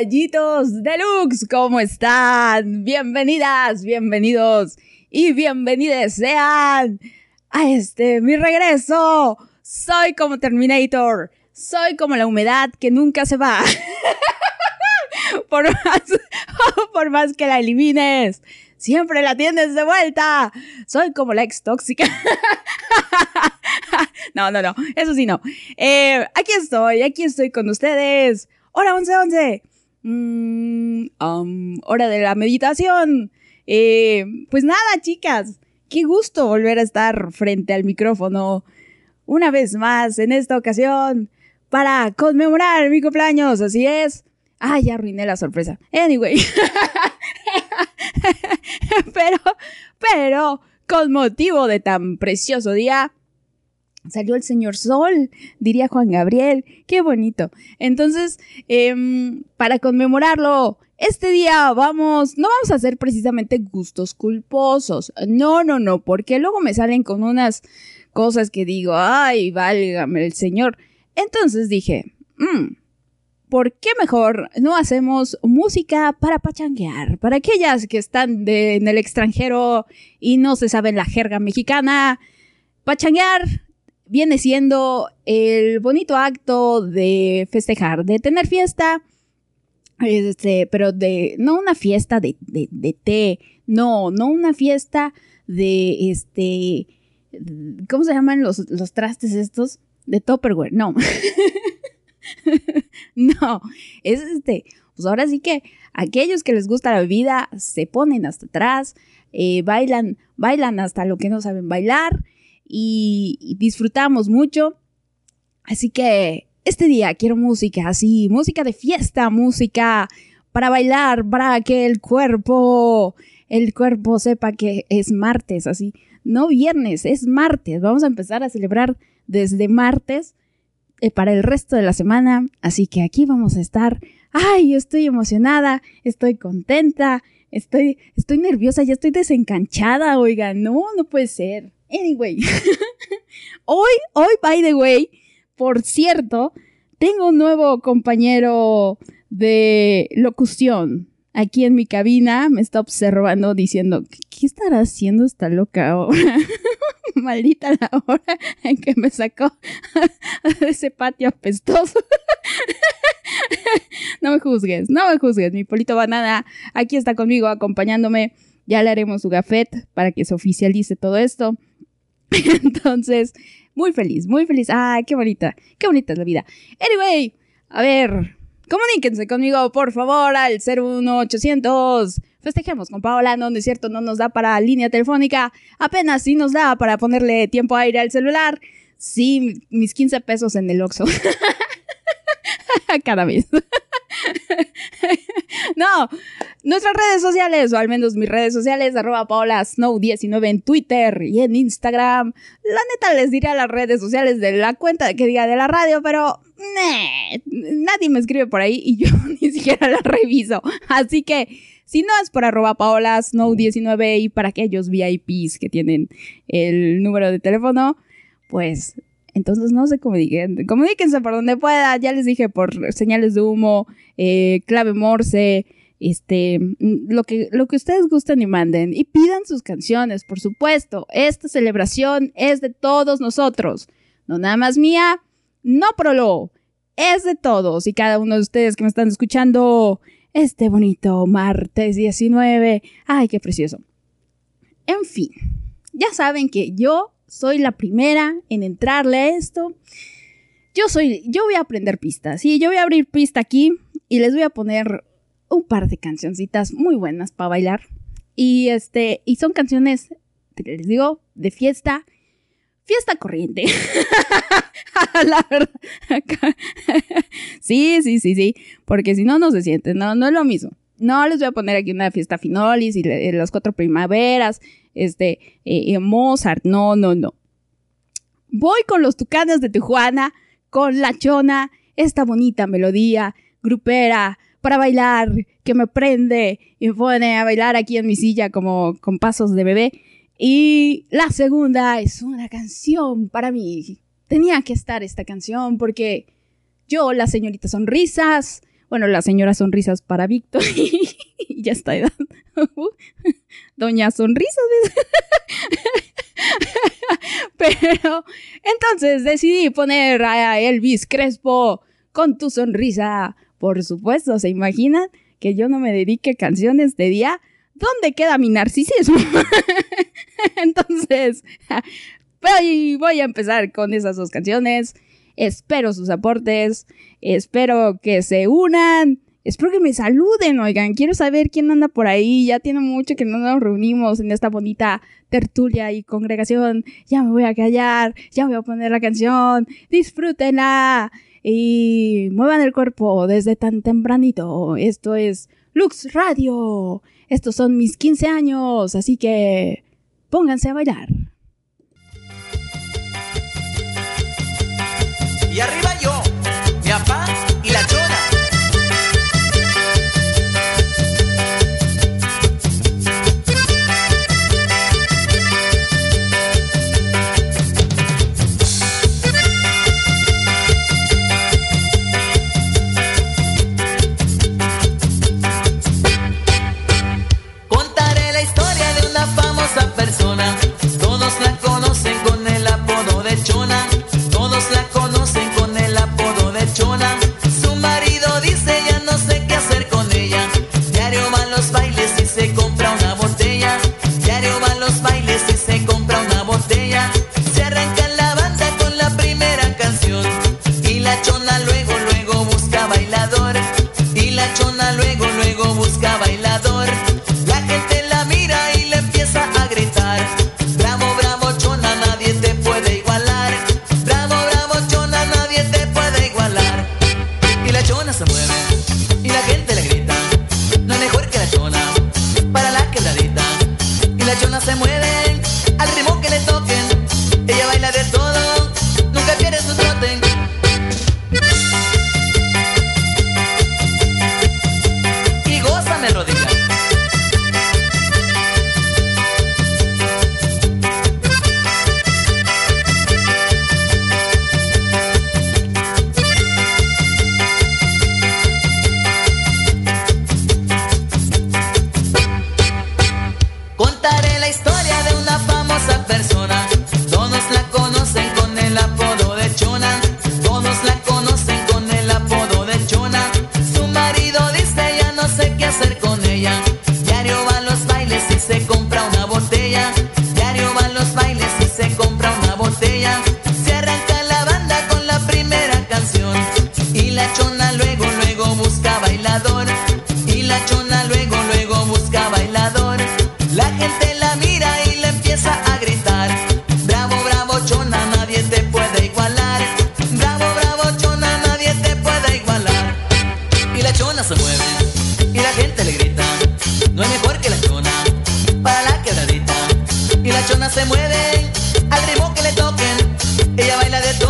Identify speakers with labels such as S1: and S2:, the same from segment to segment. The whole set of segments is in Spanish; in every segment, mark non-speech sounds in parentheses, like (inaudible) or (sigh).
S1: Rayitos deluxe, ¿cómo están? Bienvenidas, bienvenidos y bienvenidas sean a este mi regreso. Soy como Terminator, soy como la humedad que nunca se va. (laughs) (laughs) por más, que la elimines, siempre la tienes de vuelta. Soy como la ex tóxica. (laughs) no, no, no, eso sí no. Eh, aquí estoy, aquí estoy con ustedes. Hora 11, 11. Mm, hora de la meditación. Eh, pues nada, chicas, qué gusto volver a estar frente al micrófono una vez más en esta ocasión para conmemorar mi cumpleaños, así es. Ah, ya arruiné la sorpresa. Anyway. (laughs) pero, pero, con motivo de tan precioso día, salió el señor Sol, diría Juan Gabriel. Qué bonito. Entonces, em, para conmemorarlo, este día vamos, no vamos a hacer precisamente gustos culposos. No, no, no, porque luego me salen con unas cosas que digo, ay, válgame el señor. Entonces dije, mmm, ¿por qué mejor no hacemos música para pachanguear? Para aquellas que están en el extranjero y no se saben la jerga mexicana, pachanguear viene siendo el bonito acto de festejar, de tener fiesta, este, pero de, no una fiesta de, de, té, no, no una fiesta de, este, ¿cómo se llaman los, los trastes estos? De Topperware, no. (laughs) no, es este, pues ahora sí que aquellos que les gusta la bebida se ponen hasta atrás, eh, bailan, bailan hasta lo que no saben bailar y, disfrutamos mucho. Así que este día quiero música así, música de fiesta, música para bailar, para que el cuerpo, el cuerpo sepa que es martes, así. No viernes, es martes. Vamos a empezar a celebrar desde martes eh, para el resto de la semana. Así que aquí vamos a estar. Ay, estoy emocionada, estoy contenta, estoy, estoy nerviosa, ya estoy desencanchada, oiga, no, no puede ser. Anyway, (laughs) hoy, hoy, by the way, por cierto, tengo un nuevo compañero de locución aquí en mi cabina. Me está observando diciendo, ¿qué estará haciendo esta loca ahora? (laughs) Maldita la hora en que me sacó de (laughs) ese patio apestoso. no me juzgues, no me juzgues, mi polito banana aquí está conmigo acompañándome. Ya le haremos su gafet para que se oficialice todo esto. (laughs) Entonces, muy feliz, muy feliz. Ay, qué bonita, qué bonita es la vida. Anyway, a ver, comuníquense conmigo, por favor, al 01800. Festejemos con Paola, no, es cierto, no nos da para línea telefónica, apenas sí nos da para ponerle tiempo aire al celular. Sí, mis 15 pesos en el Oxxo. (laughs) (laughs) Cada vez. (laughs) no, nuestras redes sociales, o al menos mis redes sociales, arroba Paola Snow19 en Twitter y en Instagram. La neta les diré a las redes sociales de la cuenta que diga de la radio, pero nadie me escribe por ahí y (laughs) yo ni siquiera la reviso. Así que si no es por arroba Paola Snow19 y para aquellos VIPs que tienen el número de teléfono, pues entonces no sé cómo digan. Comuníquense por donde pueda. Ya les dije por señales de humo, eh, clave morse, este, mm, lo que, lo que ustedes gusten y manden. Y pidan sus canciones, por supuesto. Esta celebración es de todos nosotros. No nada más mía, no prolo. Es de todos y cada uno de ustedes que me están escuchando este bonito martes 19. Ay, qué precioso. En fin, ya saben que yo soy la primera en entrarle a esto. Yo soy, yo voy a aprender pistas. Sí, yo voy a abrir pista aquí y les voy a poner un par de cancioncitas muy buenas para bailar. Y este, y son canciones, les digo, de fiesta, fiesta corriente. (laughs) la verdad. (laughs) sí, sí, sí, sí. Porque si no, no se siente. No, no es lo mismo. No les voy a poner aquí una fiesta finolis y las cuatro primaveras, este, eh, Mozart, no, no, no. Voy con los Tucanes de Tijuana, con La Chona, esta bonita melodía grupera para bailar, que me prende y me pone a bailar aquí en mi silla como con pasos de bebé. Y la segunda es una canción para mí. Tenía que estar esta canción porque yo, la señorita Sonrisas, bueno, la señora Sonrisas para Víctor, y (laughs) ya está edad. (laughs) Uh. Doña Sonrisas. (laughs) Pero entonces decidí poner a Elvis Crespo con tu sonrisa. Por supuesto, ¿se imaginan que yo no me dedique canciones de día? ¿Dónde queda mi narcisismo? (laughs) entonces, voy a empezar con esas dos canciones. Espero sus aportes. Espero que se unan espero que me saluden, oigan, quiero saber quién anda por ahí, ya tiene mucho que no nos reunimos en esta bonita tertulia y congregación, ya me voy a callar, ya voy a poner la canción, disfrútenla y muevan el cuerpo desde tan tempranito, esto es Lux Radio, estos son mis 15 años, así que pónganse a bailar.
S2: Y arriba yo, mi. se mueven al ritmo que le toquen. Ella baila de todo.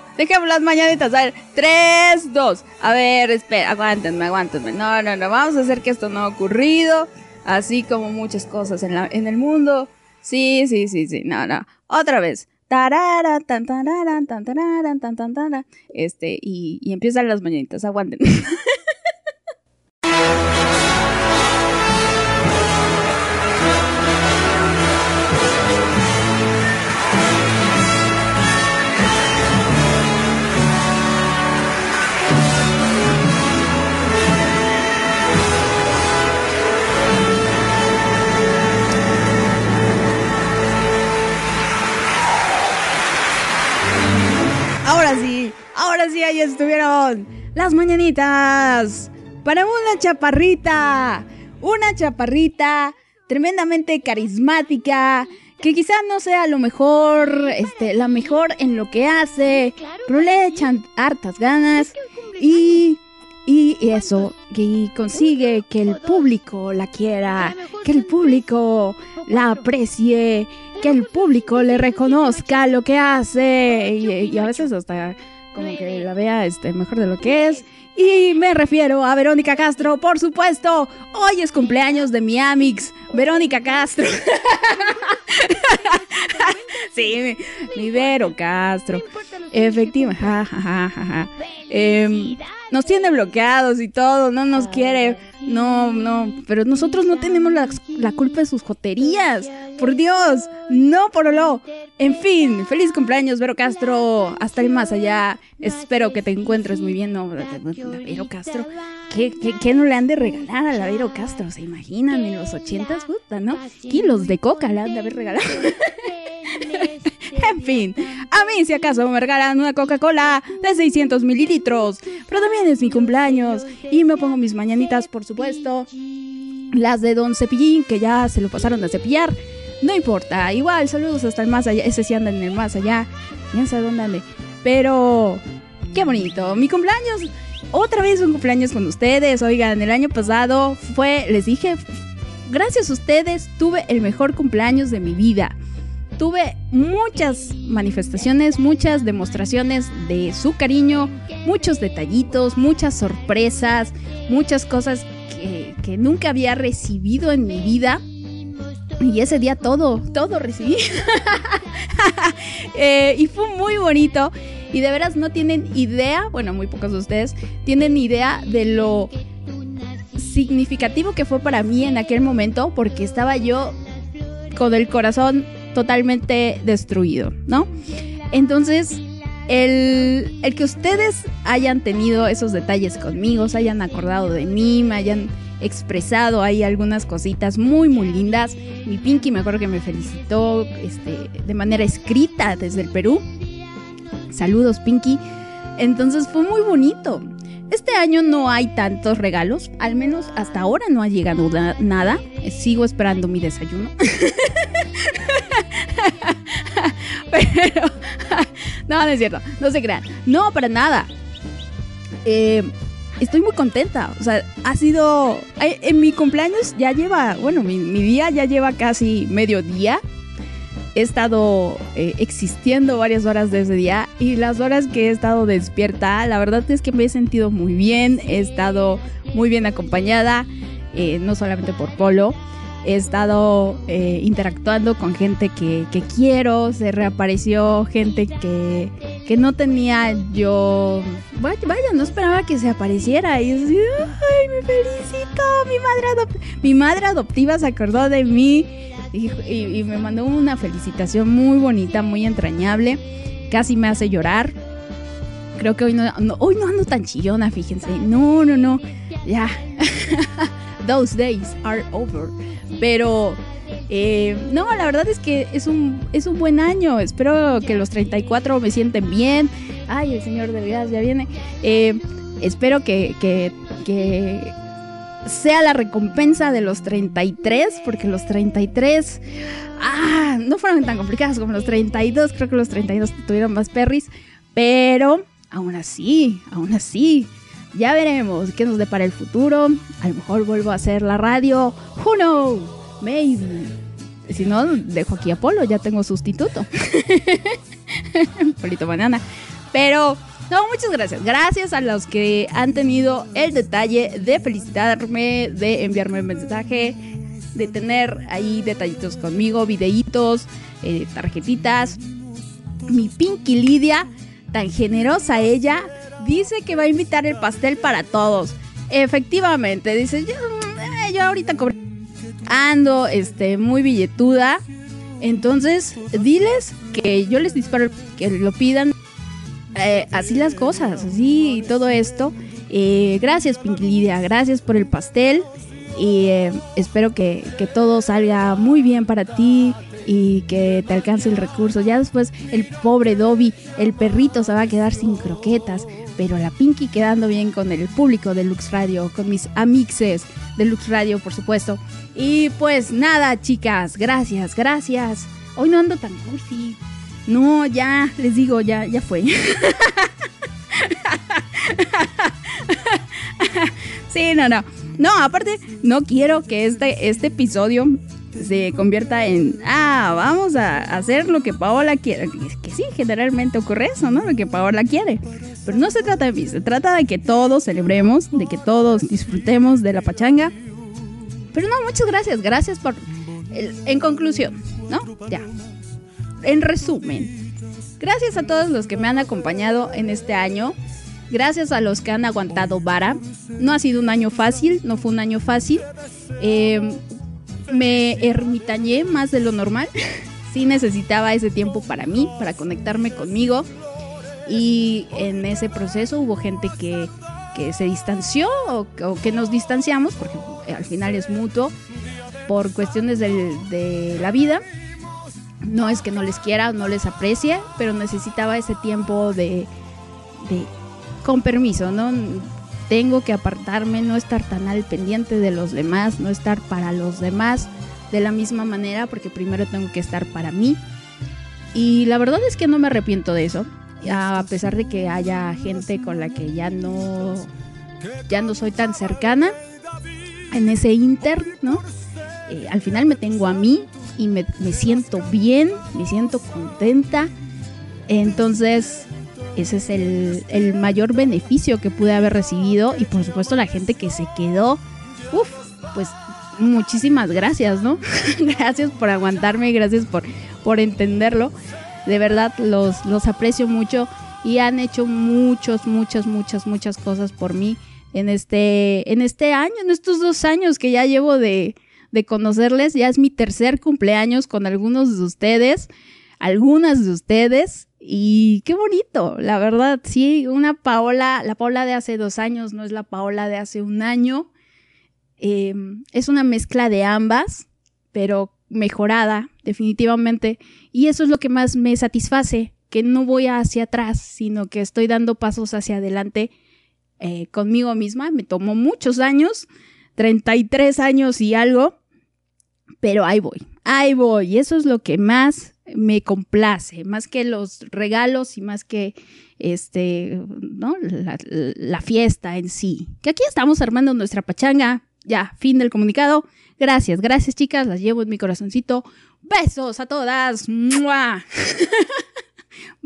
S1: Crespo. Dejemos las mañanitas. A ver, 3, 2. A ver, espera, aguántenme, aguántenme. No, no, no. Vamos a hacer que esto no ha ocurrido. Así como muchas cosas en, la, en el mundo. Sí, sí, sí, sí. No, no. Otra vez. Tarara, tan, tan, tan, tan. Este, y, y empiezan las mañanitas. Aguanten. (laughs) ahora sí, ahí estuvieron las mañanitas. Para una chaparrita, una chaparrita tremendamente carismática, que quizá no sea lo mejor, este, la mejor en lo que hace, pero le echan hartas ganas y, y eso, que consigue que el público la quiera, que el público la aprecie, que el público le reconozca lo que hace y, y a veces hasta como que la vea este, mejor de lo que es. Y me refiero a Verónica Castro, por supuesto. Hoy es cumpleaños de mi Amix, Verónica Castro. (laughs) (laughs) sí, mi, Vero Castro. Efectivamente. Ja, ja, ja, ja, ja. Em, nos tiene bloqueados y todo, no nos quiere. No, no, pero nosotros no tenemos la, la culpa de sus joterías. Por Dios, no, por lo. En fin, feliz cumpleaños, Vero Castro. Hasta el más allá. Espero que te encuentres muy bien. No, la Vero Castro. ¿Qué, qué, qué no le han de regalar a la Vero Castro? ¿Se imaginan en los ochentas? Puta, ¿no? Kilos de coca le han de haber regalado. (laughs) En fin, a mí si acaso me regalan una Coca-Cola de 600 mililitros, pero también es mi cumpleaños y me pongo mis mañanitas, por supuesto, las de Don Cepillín, que ya se lo pasaron a cepillar. No importa, igual, saludos hasta el más allá, ese sí anda en el más allá, quién sabe dónde ande, pero qué bonito, mi cumpleaños, otra vez un cumpleaños con ustedes, oigan, el año pasado fue, les dije, gracias a ustedes tuve el mejor cumpleaños de mi vida tuve muchas manifestaciones, muchas demostraciones de su cariño, muchos detallitos, muchas sorpresas, muchas cosas que, que nunca había recibido en mi vida. Y ese día todo, todo recibí. (laughs) Eh, y fue muy bonito. Y de veras no tienen idea, bueno, muy pocos de ustedes, tienen idea de lo significativo que fue para mí en aquel momento, porque estaba yo con el corazón totalmente destruido, ¿no? Entonces, el, el, que ustedes hayan tenido esos detalles conmigo, se hayan acordado de mí, me hayan expresado ahí algunas cositas muy, muy lindas. Mi Pinky me acuerdo que me felicitó este, de manera escrita desde el Perú. Saludos, Pinky. Entonces fue muy bonito. Este año no hay tantos regalos, al menos hasta ahora no ha llegado nada. Sigo esperando mi desayuno. (laughs) Pero, (laughs) no, no es cierto, no se crean. No, para nada. Eh, estoy muy contenta. O sea, ha sido. En mi cumpleaños ya lleva. Bueno, mi, mi día ya lleva casi medio día. He estado eh, existiendo varias horas de ese día y las horas que he estado despierta, la verdad es que me he sentido muy bien, he estado muy bien acompañada, eh, no solamente por Polo, he estado eh, interactuando con gente que, quiero, se reapareció gente que, que no tenía yo, vaya, vaya, no esperaba que se apareciera y así, ay, me felicito, mi madre, mi madre adoptiva se acordó de mí y, me mandó una felicitación muy bonita, muy entrañable, casi me hace llorar. Creo que hoy no, hoy no ando tan chillona, fíjense. No, no, no. Ya. (laughs) Those days are over. Pero eh, no, la verdad es que es un, es un buen año. Espero que los 34 me sienten bien. Ay, el señor de Vidas ya viene. Eh, espero que, que, que sea la recompensa de los 33, porque los 33 ah, no fueron tan complicadas como los 32, creo que los 32 tuvieron más perris, pero aún así, aún así, ya veremos qué nos depara el futuro, a lo mejor vuelvo a hacer la radio, who knows, maybe. Si no, dejo aquí a Polo, ya tengo sustituto. (laughs) Polito banana. Pero no, muchas gracias. Gracias a los que han tenido el detalle de felicitarme, de enviarme un mensaje, de tener ahí detallitos conmigo, videitos, eh, tarjetitas. Mi Pinky Lidia, tan generosa ella, dice que va a invitar el pastel para todos. Efectivamente, dice, yo, eh, yo ahorita. Ando este, muy billetuda. Entonces, diles que yo les disparo, que lo pidan eh, así las cosas, así y todo esto. Eh, gracias, Pinky Lidia, gracias por el pastel. Y eh, espero que, que, todo salga muy bien para ti y que te alcance el recurso. Ya después el pobre Dobby, el perrito se va a quedar sin croquetas, pero la Pinky quedando bien con el público de Lux Radio, con mis amixes de Lux Radio, por supuesto. Y pues nada, chicas, gracias, gracias. Hoy no ando tan cursi. No, ya, les digo, ya, ya fue. sí, no, no. No, aparte, no quiero que este, este episodio se convierta en, ah, vamos a hacer lo que Paola quiere. Que, sí, generalmente ocurre eso, ¿no? Lo que Paola quiere. Pero no se trata de mí, se trata de que todos celebremos, de que todos disfrutemos de la pachanga. Pero no, muchas gracias, gracias por... En conclusión, ¿no? Ya. En resumen, Gracias a todos los que me han acompañado en este año. Gracias a los que han aguantado vara. No ha sido un año fácil, no fue un año fácil. Eh, me ermitañé más de lo normal. (laughs) sí necesitaba ese tiempo para mí, para conectarme conmigo. Y en ese proceso hubo gente que, que se distanció o, que nos distanciamos, porque al final es mutuo, por cuestiones de la vida. No es que no les quiera o no les aprecie, pero necesitaba ese tiempo de, de con permiso, ¿no? Tengo que apartarme, no estar tan al pendiente de los demás, no estar para los demás de la misma manera, porque primero tengo que estar para mí. Y la verdad es que no me arrepiento de eso, a pesar de que haya gente con la que ya no, ya no soy tan cercana en ese inter, ¿no? Eh, al final me tengo a mí y me, siento bien, me siento contenta. Entonces, ese es el, el mayor beneficio que pude haber recibido. Y por supuesto, la gente que se quedó, uff, pues muchísimas gracias, ¿no? (laughs) gracias por aguantarme, gracias por, por entenderlo. De verdad, los, los aprecio mucho y han hecho muchos, muchas, muchas, muchas cosas por mí en este, en este año, en estos dos años que ya llevo de, de conocerles. Ya es mi tercer cumpleaños con algunos de ustedes, algunas de ustedes. Y qué bonito, la verdad, sí, una Paola, la Paola de hace dos años no es la Paola de hace un año. Eh, es una mezcla de ambas, pero mejorada, definitivamente. Y eso es lo que más me satisface, que no voy hacia atrás, sino que estoy dando pasos hacia adelante eh, conmigo misma. Me tomó muchos años, 33 años y algo, pero ahí voy, ahí voy. Y eso es lo que más me complace, más que los regalos y más que este, ¿no? La, la fiesta en sí. Que aquí estamos armando nuestra pachanga. Ya, fin del comunicado. Gracias, gracias chicas, las llevo en mi corazoncito. Besos a todas. ¡Mua! (laughs)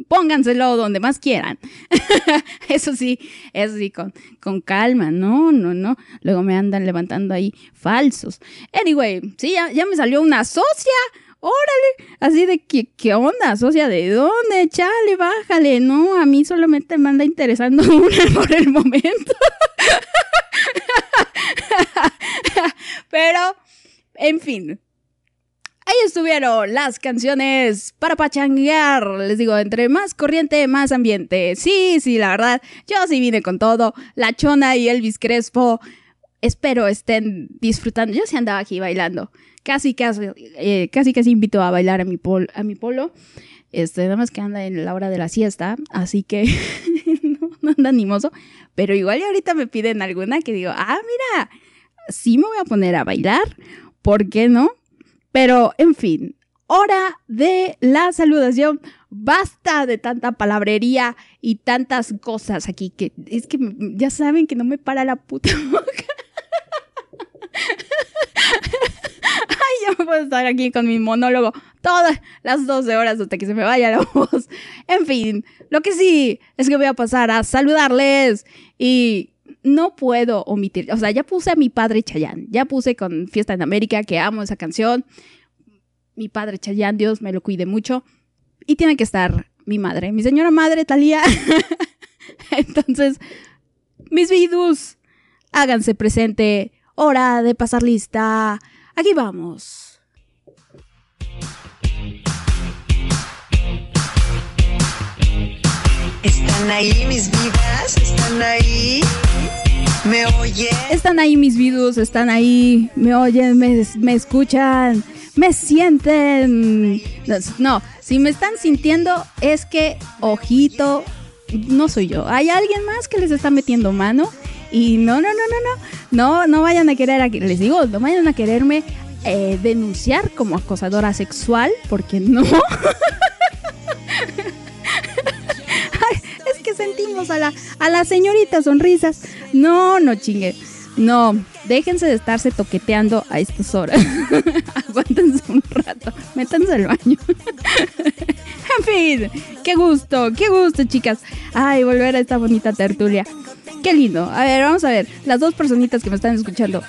S1: Pónganselo donde más quieran. (laughs) eso sí, eso sí, con, con calma. No, no, no. Luego me andan levantando ahí falsos. Anyway, sí, ya, me salió una socia. Órale, así de que, ¿qué onda? Socia, ¿de dónde? Chale, bájale. No, a mí solamente me anda interesando (laughs) una por el momento. (laughs) Pero, en fin. Ahí estuvieron las canciones para pachanguear. Les digo, entre más corriente, más ambiente. Sí, sí, la verdad. Yo sí vine con todo. La Chona y Elvis Crespo. Espero estén disfrutando. Yo sí andaba aquí bailando. Casi, casi, eh, casi, casi invito a bailar a mi, pol a mi polo. Este, nada más que anda en la hora de la siesta. Así que (laughs) no, no anda animoso. Pero igual y ahorita me piden alguna que digo, ah, mira, sí me voy a poner a bailar. ¿Por qué no? Pero, en fin, hora de la saludación. Basta de tanta palabrería y tantas cosas aquí que es que ya saben que no me para la puta (laughs) boca. Ay, ya me puedo estar aquí con mi monólogo todas las 12 horas hasta que se me vaya la voz. En fin, lo que sí es que voy a pasar a saludarles y no puedo omitir, o sea, ya puse a mi padre Chayán, ya puse con Fiesta en América, que amo esa canción. Mi padre Chayán, Dios me lo cuide mucho. Y tiene que estar mi madre, mi señora madre Talía. (laughs) Entonces, mis vidus, háganse presente. Hora de pasar lista. Aquí vamos.
S3: ¿Están ahí mis vidas? ¿Están ahí? ¿Me oyen?
S1: Están ahí mis vidus, están ahí, me oyen, me, me escuchan, me sienten. No, si me están sintiendo es que, ojito, no soy yo. Hay alguien más que les está metiendo mano. Y no, no, no, no, no, no, no vayan a querer, a- les digo, no vayan a quererme eh, denunciar como acosadora sexual, porque no. (laughs) Es que sentimos a la, a la señorita sonrisas. No, no chingue. No, déjense de estarse toqueteando a estas horas. (laughs) Aguántense un rato. Métanse al baño. (laughs) en fin, qué gusto, qué gusto, chicas. Ay, volver a esta bonita tertulia. Qué lindo. A ver, vamos a ver. Las dos personitas que me están escuchando.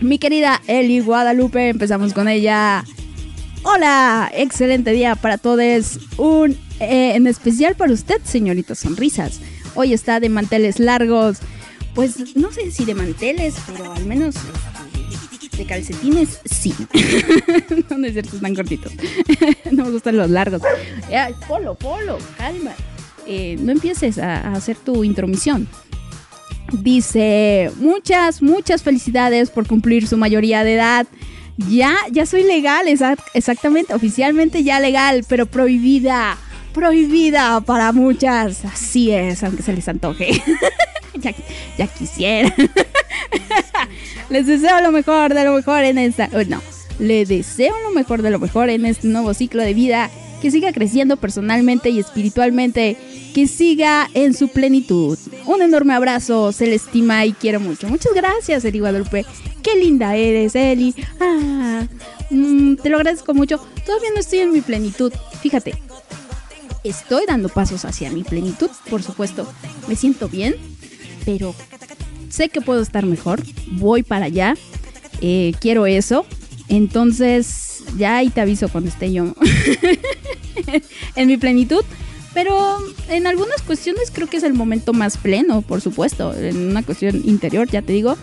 S1: Mi querida Eli Guadalupe, empezamos con ella. Hola, excelente día para todos. Un eh, en especial para usted, señorita Sonrisas. Hoy está de manteles largos. Pues no sé si de manteles, pero al menos este, de calcetines sí. (laughs) no, no es cortitos. (laughs) no me gustan los largos. Polo, polo, calma. Eh, no empieces a, hacer tu intromisión. Dice, muchas, muchas felicidades por cumplir su mayoría de edad. Ya, ya soy legal, exact- exactamente, oficialmente ya legal, pero prohibida, prohibida para muchas. Así es, aunque se les antoje. (laughs) ya, quisiera. (laughs) les deseo lo mejor de lo mejor en esta... oh, no, le deseo lo mejor de lo mejor en este nuevo ciclo de vida. Que siga creciendo personalmente y espiritualmente. Que siga en su plenitud. Un enorme abrazo. Se le estima y quiero mucho. Muchas gracias, Eli Guadalupe. Qué linda eres, Eli. Ah, mm, te lo agradezco mucho. Todavía no estoy en mi plenitud. Fíjate. Estoy dando pasos hacia mi plenitud, por supuesto. Me siento bien, pero sé que puedo estar mejor. Voy para allá. Eh, quiero eso. Entonces, ya ahí te aviso cuando esté yo (laughs) en mi plenitud. Pero en algunas cuestiones creo que es el momento más pleno, por supuesto. En una cuestión interior, ya te digo.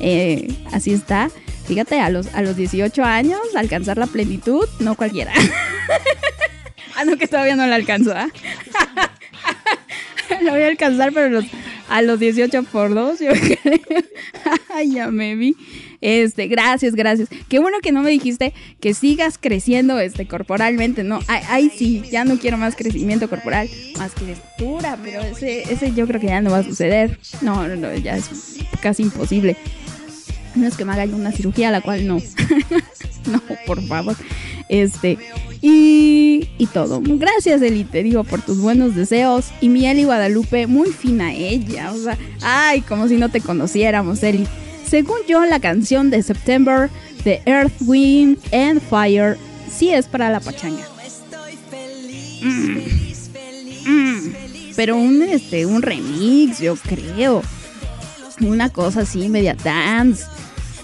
S1: Eh, así está. Fíjate, a los, a los 18 años, alcanzar la plenitud, no cualquiera. (laughs) (laughs) ah, no, que todavía no la alcanzo, ¿ah? (laughs) la voy a alcanzar, pero los- a los 18 por 2, yo creo. (laughs) Ay, ya me vi. Este, gracias, gracias. Qué bueno que no me dijiste que sigas creciendo este corporalmente, ¿no? Ay, sí, ya no quiero más crecimiento corporal, más que pero ese, ese yo creo que ya no va a suceder. No, no, no, ya es casi imposible. No es que me haga una cirugía, la cual no. (laughs) no, por favor. Este, y, y todo. Gracias, Eli, te digo, por tus buenos deseos. Y mi Eli Guadalupe, muy fina ella. O sea, ay, como si no te conociéramos, Eli. Según yo, la canción de September de Earth, Wind and Fire sí es para la pachanga. Mm. Mm. Pero un, este, un remix, yo creo. Una cosa así, media dance.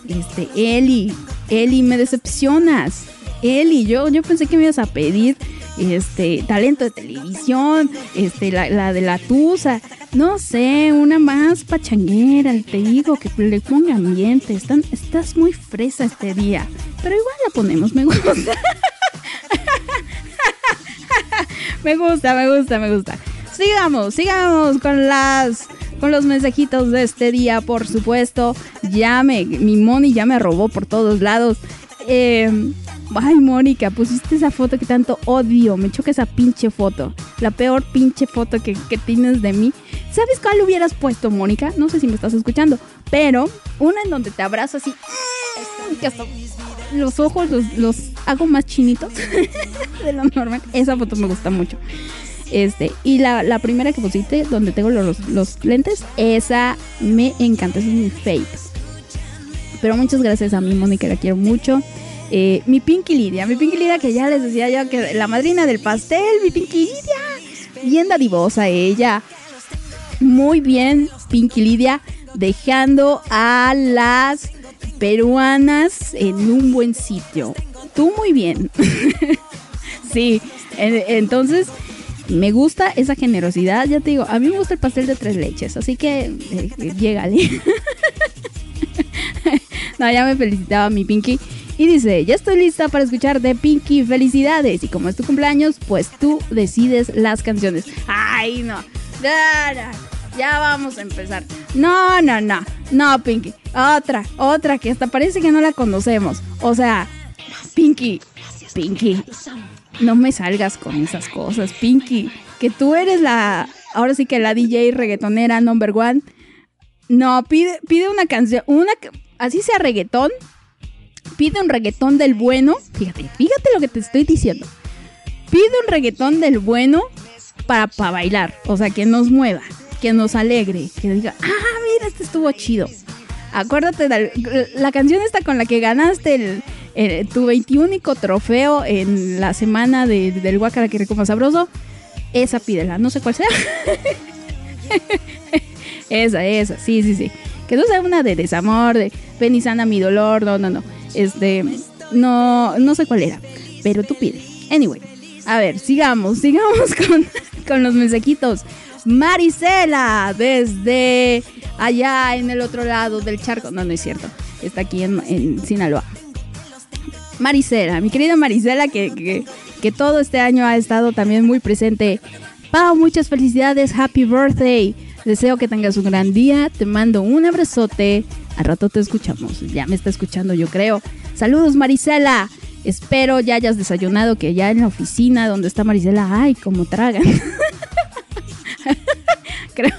S1: Este, Eli, Eli, me decepcionas. Eli, yo, yo pensé que me ibas a pedir este talento de televisión, este, la, la de la Tusa, no sé, una más pachanguera, te digo, que le ponga ambiente. Están, estás muy fresa este día. Pero igual la ponemos, me gusta. (laughs) me gusta, me gusta, me gusta. Sigamos, sigamos con las con los mensajitos de este día, por supuesto. Ya me, mi Moni ya me robó por todos lados. Eh, ay, Mónica, pusiste esa foto que tanto odio. Me choca esa pinche foto. La peor pinche foto que, tienes de mí. ¿Sabes cuál hubieras puesto, Mónica? No sé si me estás escuchando. Pero una en donde te abrazo así. hasta los ojos los, los hago más chinitos (laughs) de lo normal. Esa foto me gusta mucho. Este, y la, la primera que pusiste, donde tengo los, los lentes, esa me encanta, esa es mi fake. Pero muchas gracias a mi Mónica, la quiero mucho. Eh, mi Pinky Lidia, mi Pinky Lidia, que ya les decía yo que la madrina del pastel, mi Pinky Lidia, bien dadivosa ella. Muy bien, Pinky Lidia, dejando a las peruanas en un buen sitio. Tú muy bien. (laughs) sí, en- entonces me gusta esa generosidad, ya te digo, a mí me gusta el pastel de tres leches, así que eh, eh, llégale. (laughs) no, ya me felicitaba mi Pinky. Y dice, ya estoy lista para escuchar de Pinky, felicidades. Y como es tu cumpleaños, pues tú decides las canciones. Ay, no. Ya vamos a empezar. No, no, no. No, Pinky. Otra, otra que hasta parece que no la conocemos. O sea, Pinky, Pinky, no me salgas con esas cosas, Pinky. Que tú eres la, ahora sí que la DJ reggaetonera number one. No, pide, pide una canción, una, así sea reggaetón. Pide un reggaetón del bueno. Fíjate, fíjate lo que te estoy diciendo. Pide un reggaetón del bueno para, para bailar. O sea, que nos mueva, que nos alegre, que diga, ah, mira, este estuvo chido. Acuérdate de la canción esta con la que ganaste el, el- tu 21 trofeo en la semana de- del Guacara que como sabroso. Esa pídela, no sé cuál sea. (laughs) esa, esa, sí, sí, sí. Que no sea una de desamor, de ven sana mi dolor, no, no, no. Este, no, no sé cuál era. pero tú pide. Anyway, a ver, sigamos, (laughs) sigamos con, con los mensajitos. Marisela, desde allá en el otro lado del charco. No, no es cierto. Está aquí en, en Sinaloa. Marisela, mi querida Marisela, que, que, todo este año ha estado también muy presente. Pau, muchas felicidades, happy birthday. Deseo que tengas un gran día. Te mando un abrazote. Al rato te escuchamos. Ya me está escuchando, yo creo. Saludos, Marisela. Espero ya hayas desayunado, que ya en la oficina donde está Marisela, ay, como tragan. (laughs) creo,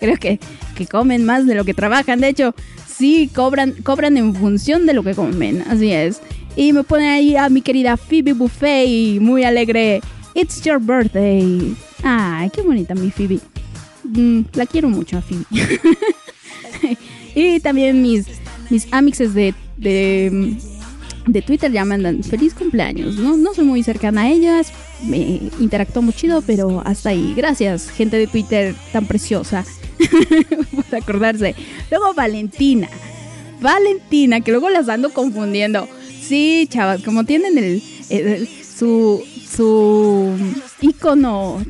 S1: creo que, que comen más de lo que trabajan. De hecho, sí, cobran, cobran en función de lo que comen. Así es. Y me pone ahí a mi querida Phoebe Buffet, muy alegre. It's your birthday. Ay, qué bonita mi Phoebe. Mm, la quiero mucho a Phoebe. (laughs) y también mis, mis amixes de, de, de Twitter ya mandan feliz cumpleaños. No, no soy muy cercana a ellas, me interactúo muy chido, pero hasta ahí. Gracias, gente de Twitter tan preciosa. (laughs) por acordarse. Luego Valentina. Valentina, que luego las ando confundiendo. Sí, chavas, como tienen el, su su icono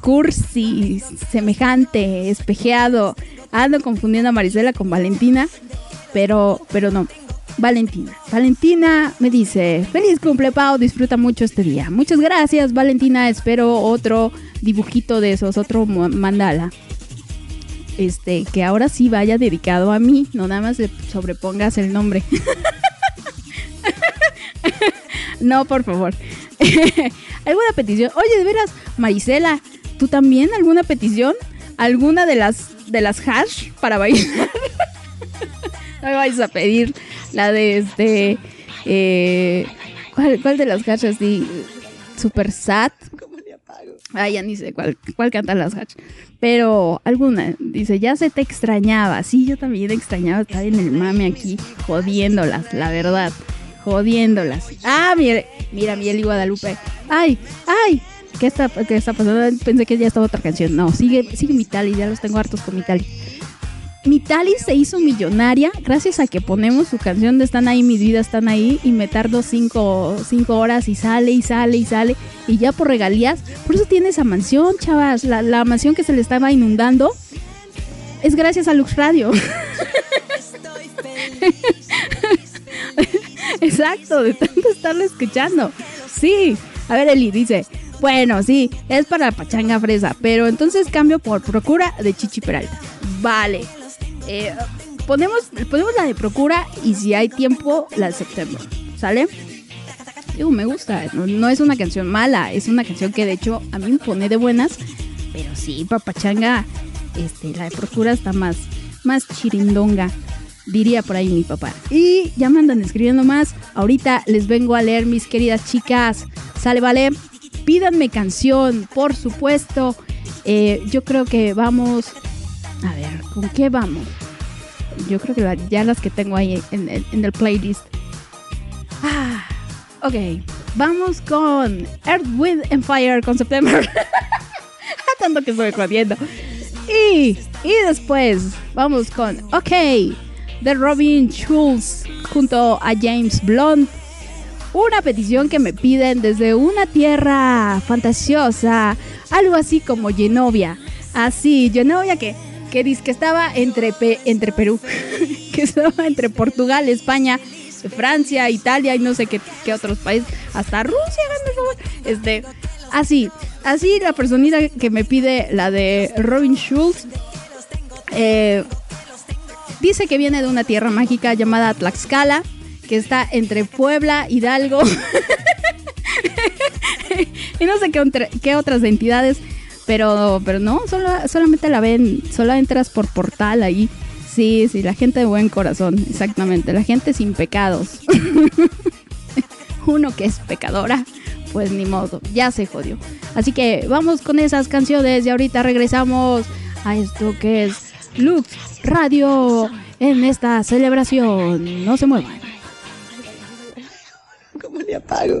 S1: cursi, semejante, espejeado. Ando confundiendo a Marisela con Valentina, pero pero no. Valentina. Valentina me dice, feliz cumple Pau, disfruta mucho este día. Muchas gracias Valentina, espero otro dibujito de esos, otro mandala. Este, que ahora sí vaya dedicado a mí, no nada más sobrepongas el nombre. (laughs) (laughs) no, por favor. (laughs) ¿Alguna petición? Oye, de veras, Marisela, ¿tú también alguna petición? ¿Alguna de las de las hash para bailar? (laughs) no me vais a pedir la de este eh, ¿cuál, de las hash así? Super sad. Ah, ya ni sé cuál, cuál canta las hash. Pero alguna, dice, ya se te extrañaba. Sí, yo también extrañaba estar en el mame aquí, jodiéndolas, la verdad. Jodiéndolas. Ah, mira, mira, Miel y Guadalupe. Ay, ay. ¿Qué está, ¿Qué está pasando? Pensé que ya estaba otra canción. No, sigue, sigue Mitali, ya los tengo hartos con Mitali. Mitali se hizo millonaria gracias a que ponemos su canción de Están ahí, mis vidas están ahí y me tardo cinco, cinco horas y sale y sale y sale y ya por regalías. Por eso tiene esa mansión, chavas. La, la mansión que se le estaba inundando es gracias a Lux Radio. (laughs) (laughs) (laughs) Exacto, de tanto estarlo escuchando. Sí. A ver, Eli dice, bueno, sí, es para la pachanga fresa, pero entonces cambio por Procura de Chichi Peralta. Vale. Eh, ponemos, ponemos la de Procura y si hay tiempo, la de September. ¿Sale? Digo, me gusta. No, es una canción mala, es una canción que de hecho a mí me pone de buenas. Pero sí, papachanga, este, la de Procura está más, más chirindonga. Diría por ahí mi papá. Y ya me andan escribiendo más. Ahorita les vengo a leer, mis queridas chicas. Sale, vale. Pídanme canción, por supuesto. Eh, yo creo que vamos. A ver, ¿con qué vamos? Yo creo que ya las que tengo ahí en, en- el playlist. Ah, ok. Vamos con Earth, Wind and Fire con September. (laughs) Tanto que estoy jodiendo. Y, y después vamos con OK de Robin Schulz junto a James Blunt. Una petición que me piden desde una tierra fantasiosa, algo así como Genovia. Así, Genovia que, que dice que estaba entre, entre Perú, (laughs) que estaba entre Portugal, España, Francia, Italia y no sé qué, qué otros países, hasta Rusia. Este, así, así la personita que me pide la de Robin Schulz, eh, dice que viene de una tierra mágica llamada Tlaxcala, que está entre Puebla, Hidalgo (laughs) y no sé qué, otra- qué otras entidades, pero, pero no, solo, solamente la ven, solo entras por portal ahí. Sí, sí, la gente de buen corazón, exactamente, la gente sin pecados. (laughs) Uno que es pecadora, pues ni modo, ya se jodió. Así que vamos con esas canciones y ahorita regresamos a esto que es Lux Radio en esta celebración. No se muevan.
S3: ¿Cómo le apago?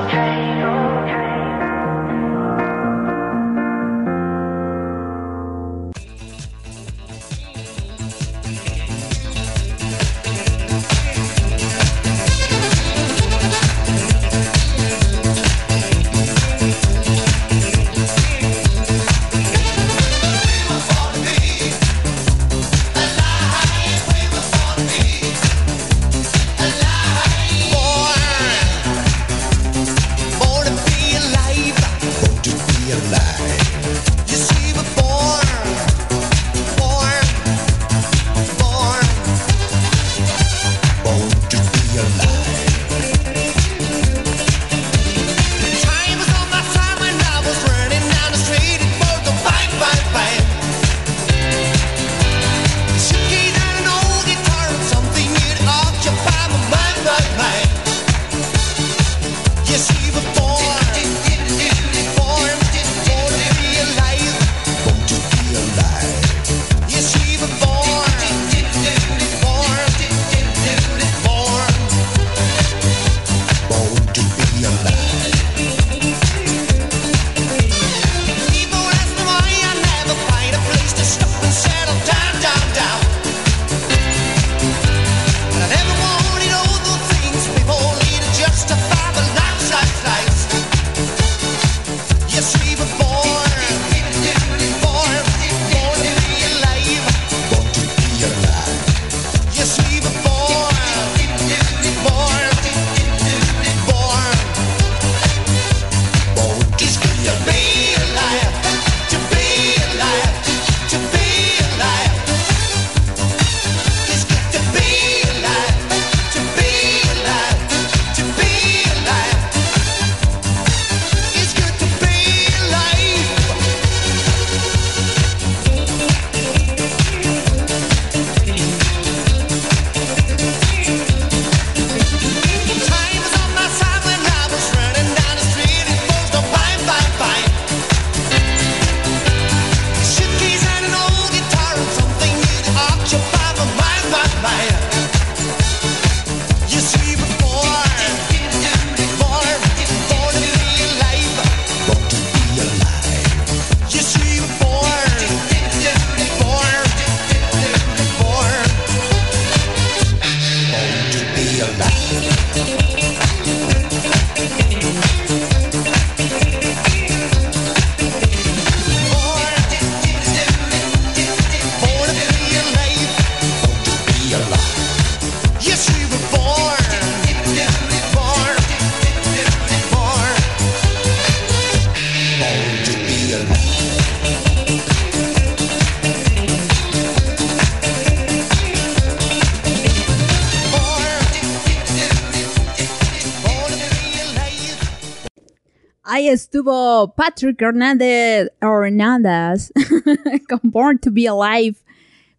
S1: Patrick Hernández, Hernández (laughs) con Born to Be Alive.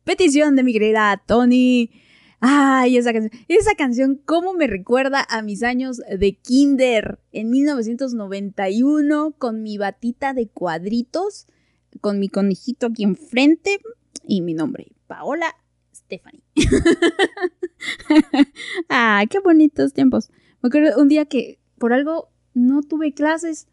S1: Petición de mi querida Tony. Ay, esa canción. Esa canción, ¿cómo me recuerda a mis años de kinder en 1991 con mi batita de cuadritos, con mi conejito aquí enfrente y mi nombre, Paola Stephanie. (laughs) ah, qué bonitos tiempos. Me acuerdo un día que por algo no tuve clases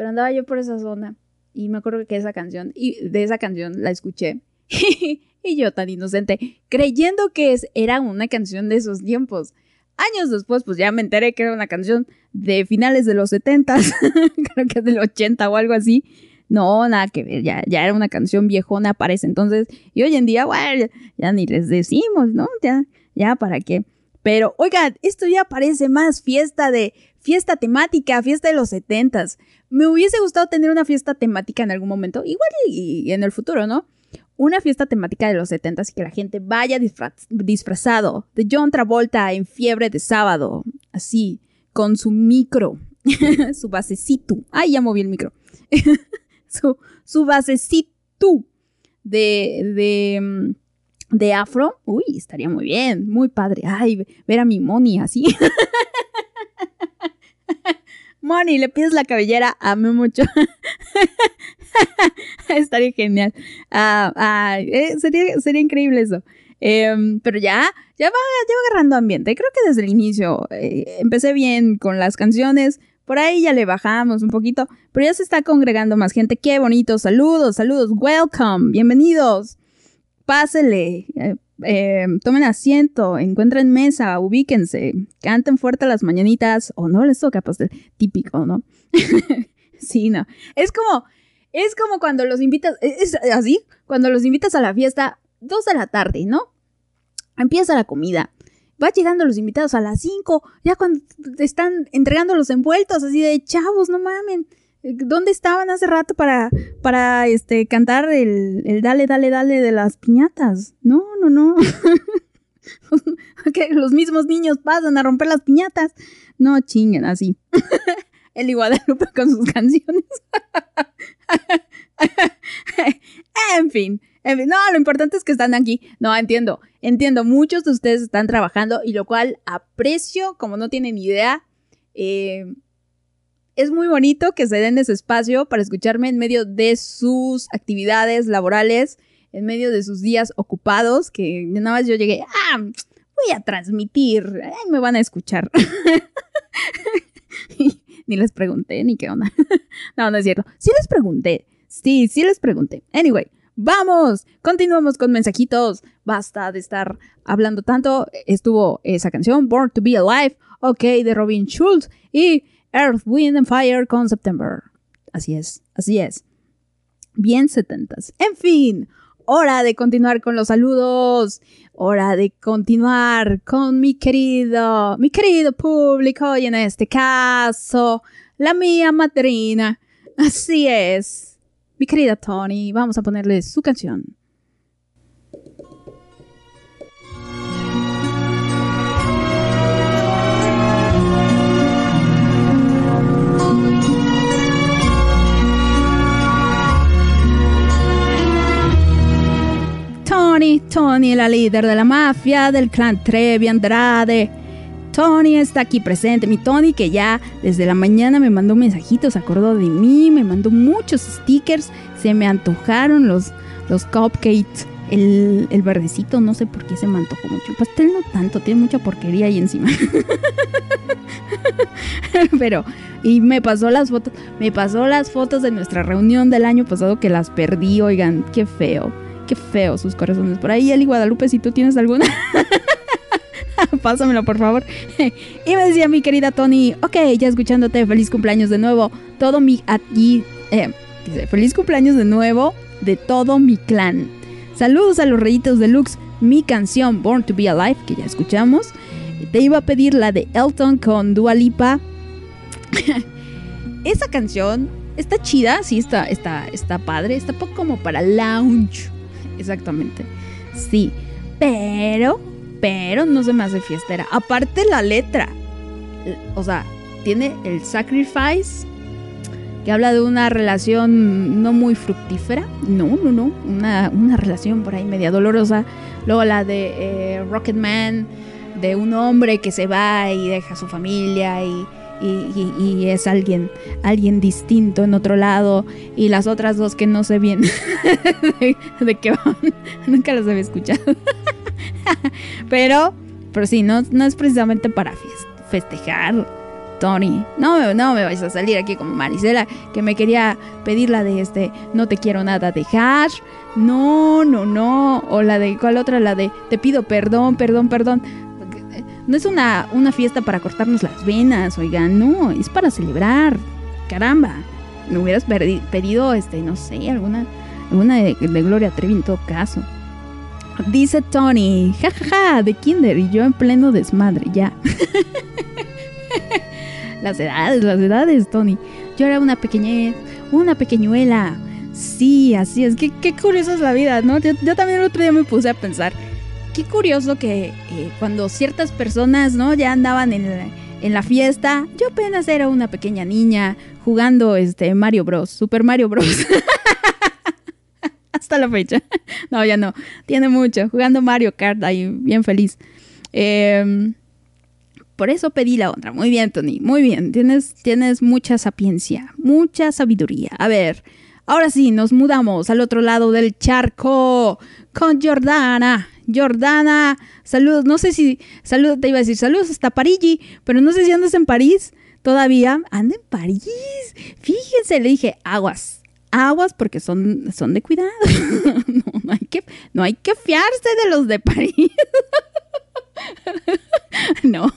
S1: pero andaba yo por esa zona y me acuerdo que esa canción, y de esa canción la escuché. (laughs) y yo tan inocente, creyendo que es, era una canción de esos tiempos. Años después, pues ya me enteré que era una canción de finales de los 70, (laughs) creo que del 80 o algo así. No, nada que ver, ya, ya era una canción viejona para ese entonces. Y hoy en día, bueno, ya, ya ni les decimos, ¿no? Ya, ya para qué. Pero, oigan, esto ya parece más fiesta de fiesta temática, fiesta de los 70s. Me hubiese gustado tener una fiesta temática en algún momento, igual y, en el futuro, ¿no? Una fiesta temática de los 70s y que la gente vaya disfra- disfrazado de John Travolta en fiebre de sábado, así, con su micro, (laughs) su basecito. Ay, ya moví el micro. (laughs) su, su basecito de, de, mm, de afro. Uy, estaría muy bien, muy padre. Ay, ver a mi Moni así. (laughs) Moni, le pides la cabellera, ame mucho. (laughs) Estaría genial. Ah, eh, sería, sería increíble eso. Em, pero ya, ya va, ya va agarrando ambiente. Creo que desde el inicio eh, empecé bien con las canciones. Por ahí ya le bajamos un poquito, pero ya se está congregando más gente. Qué bonito. Saludos, saludos. Welcome. Bienvenidos. Pásele. Eh, tomen asiento, encuentren mesa, ubíquense, canten fuerte las mañanitas o no les toca pastel típico, ¿no? (laughs) sí, no. Es como, es como cuando los invitas, es así, cuando los invitas a la fiesta, dos de la tarde, ¿no? Empieza la comida. Va llegando los invitados a las 5, ya cuando te están entregando los envueltos, así de chavos, no mamen. ¿Dónde estaban hace rato para, para este, cantar el, el dale, dale, dale de las piñatas? No, no, no. (laughs) que los mismos niños pasan a romper las piñatas. No chinguen así. (laughs) El Guadalupe con sus canciones. (laughs) en fin. En fin, no, lo importante es que están aquí. No, entiendo, entiendo. Muchos de ustedes están trabajando y lo cual aprecio, como no tienen idea. Eh, es muy bonito que se den ese espacio para escucharme en medio de sus actividades laborales, en medio de sus días ocupados, que nada más yo llegué, ah, voy a transmitir, ay, me van a escuchar. (laughs) ni les pregunté, ni qué onda. (laughs) no, no es cierto. Sí les pregunté. Sí, sí les pregunté. Anyway, vamos, continuamos con mensajitos. Basta de estar hablando tanto. Estuvo esa canción, Born to Be Alive, ok, de Robin Schulz y Earth, Wind and Fire con September. Así es, así es. Bien setentas. En fin, hora de continuar con los saludos. Hora de continuar con mi querido, mi querido público y en este caso, la mía madrina. Así es. Mi querida Tony, vamos a ponerle su canción. Tony, Tony, la líder de la mafia del clan Trevi Andrade. Tony está aquí presente. Mi Tony que ya desde la mañana me mandó mensajitos, se acordó de mí, me mandó muchos stickers. Se me antojaron los, los cupcakes. El, el verdecito, no sé por qué se me antojó mucho. El pastel no tanto, tiene mucha porquería ahí encima. (laughs) Pero, y me pasó las fotos, me pasó las fotos de nuestra reunión del año pasado que las perdí, oigan, qué feo. Qué feo sus corazones. Por ahí, Eli Guadalupe, si tú tienes alguna, (laughs) pásamelo, por favor. (laughs) y me decía mi querida Tony, ok, ya escuchándote, feliz cumpleaños de nuevo. Todo mi aquí, eh, feliz cumpleaños de nuevo de todo mi clan. Saludos a los Reyitos Deluxe, mi canción Born to Be Alive, que ya escuchamos. Te iba a pedir la de Elton con Dua Lipa. (laughs) Esa canción está chida, sí, está, está, está padre, está poco como para lounge. Exactamente. Sí. Pero, pero no se me hace fiestera. Aparte la letra. O sea, tiene el sacrifice. Que habla de una relación no muy fructífera. No, no, no. Una, una relación por ahí media dolorosa. Luego la de eh, Rocketman. De un hombre que se va y deja a su familia y, y, es alguien, alguien distinto en otro lado y las otras dos que no sé bien de, (laughs) de qué van, (laughs) nunca las había escuchado. (laughs) pero, pero sí, no, no es precisamente para festejar, Tony. No, no me vais a salir aquí como Marisela, que me quería pedir la de este No te quiero nada dejar. No, no, no. O la de, ¿cuál otra? La de, te pido perdón, perdón, perdón. No es una, una fiesta para cortarnos las venas, oigan, no, es para celebrar. Caramba. Me hubieras pedido, este, no sé, alguna, alguna de, Gloria Trevi en todo caso. Dice Tony, jajaja, de Kinder y yo en pleno desmadre, ya. (laughs) las edades, las edades, Tony. Yo era una pequeñez, una pequeñuela. Sí, así es. Qué, qué curiosa es la vida, ¿no? Yo también el otro día me puse a pensar. Qué curioso que eh, cuando ciertas personas, ¿no? Ya andaban en la, en la fiesta. Yo apenas era una pequeña niña jugando este Mario Bros. Super Mario Bros. (laughs) Hasta la fecha. No, ya no. Tiene mucho. Jugando Mario Kart ahí, bien feliz. Em, por eso pedí la otra. Muy bien, Tony. Muy bien. Tienes, tienes mucha sapiencia, mucha sabiduría. A ver, ahora sí, nos mudamos al otro lado del charco con Jordana. Jordana, saludos. No sé si, saludos, te iba a decir saludos hasta Parigi, pero no sé si andas en París todavía. Anda en París. Fíjense, le dije aguas. Aguas porque son, son de cuidado. (laughs) no, no hay que, no hay que fiarse de los de París. (laughs) No,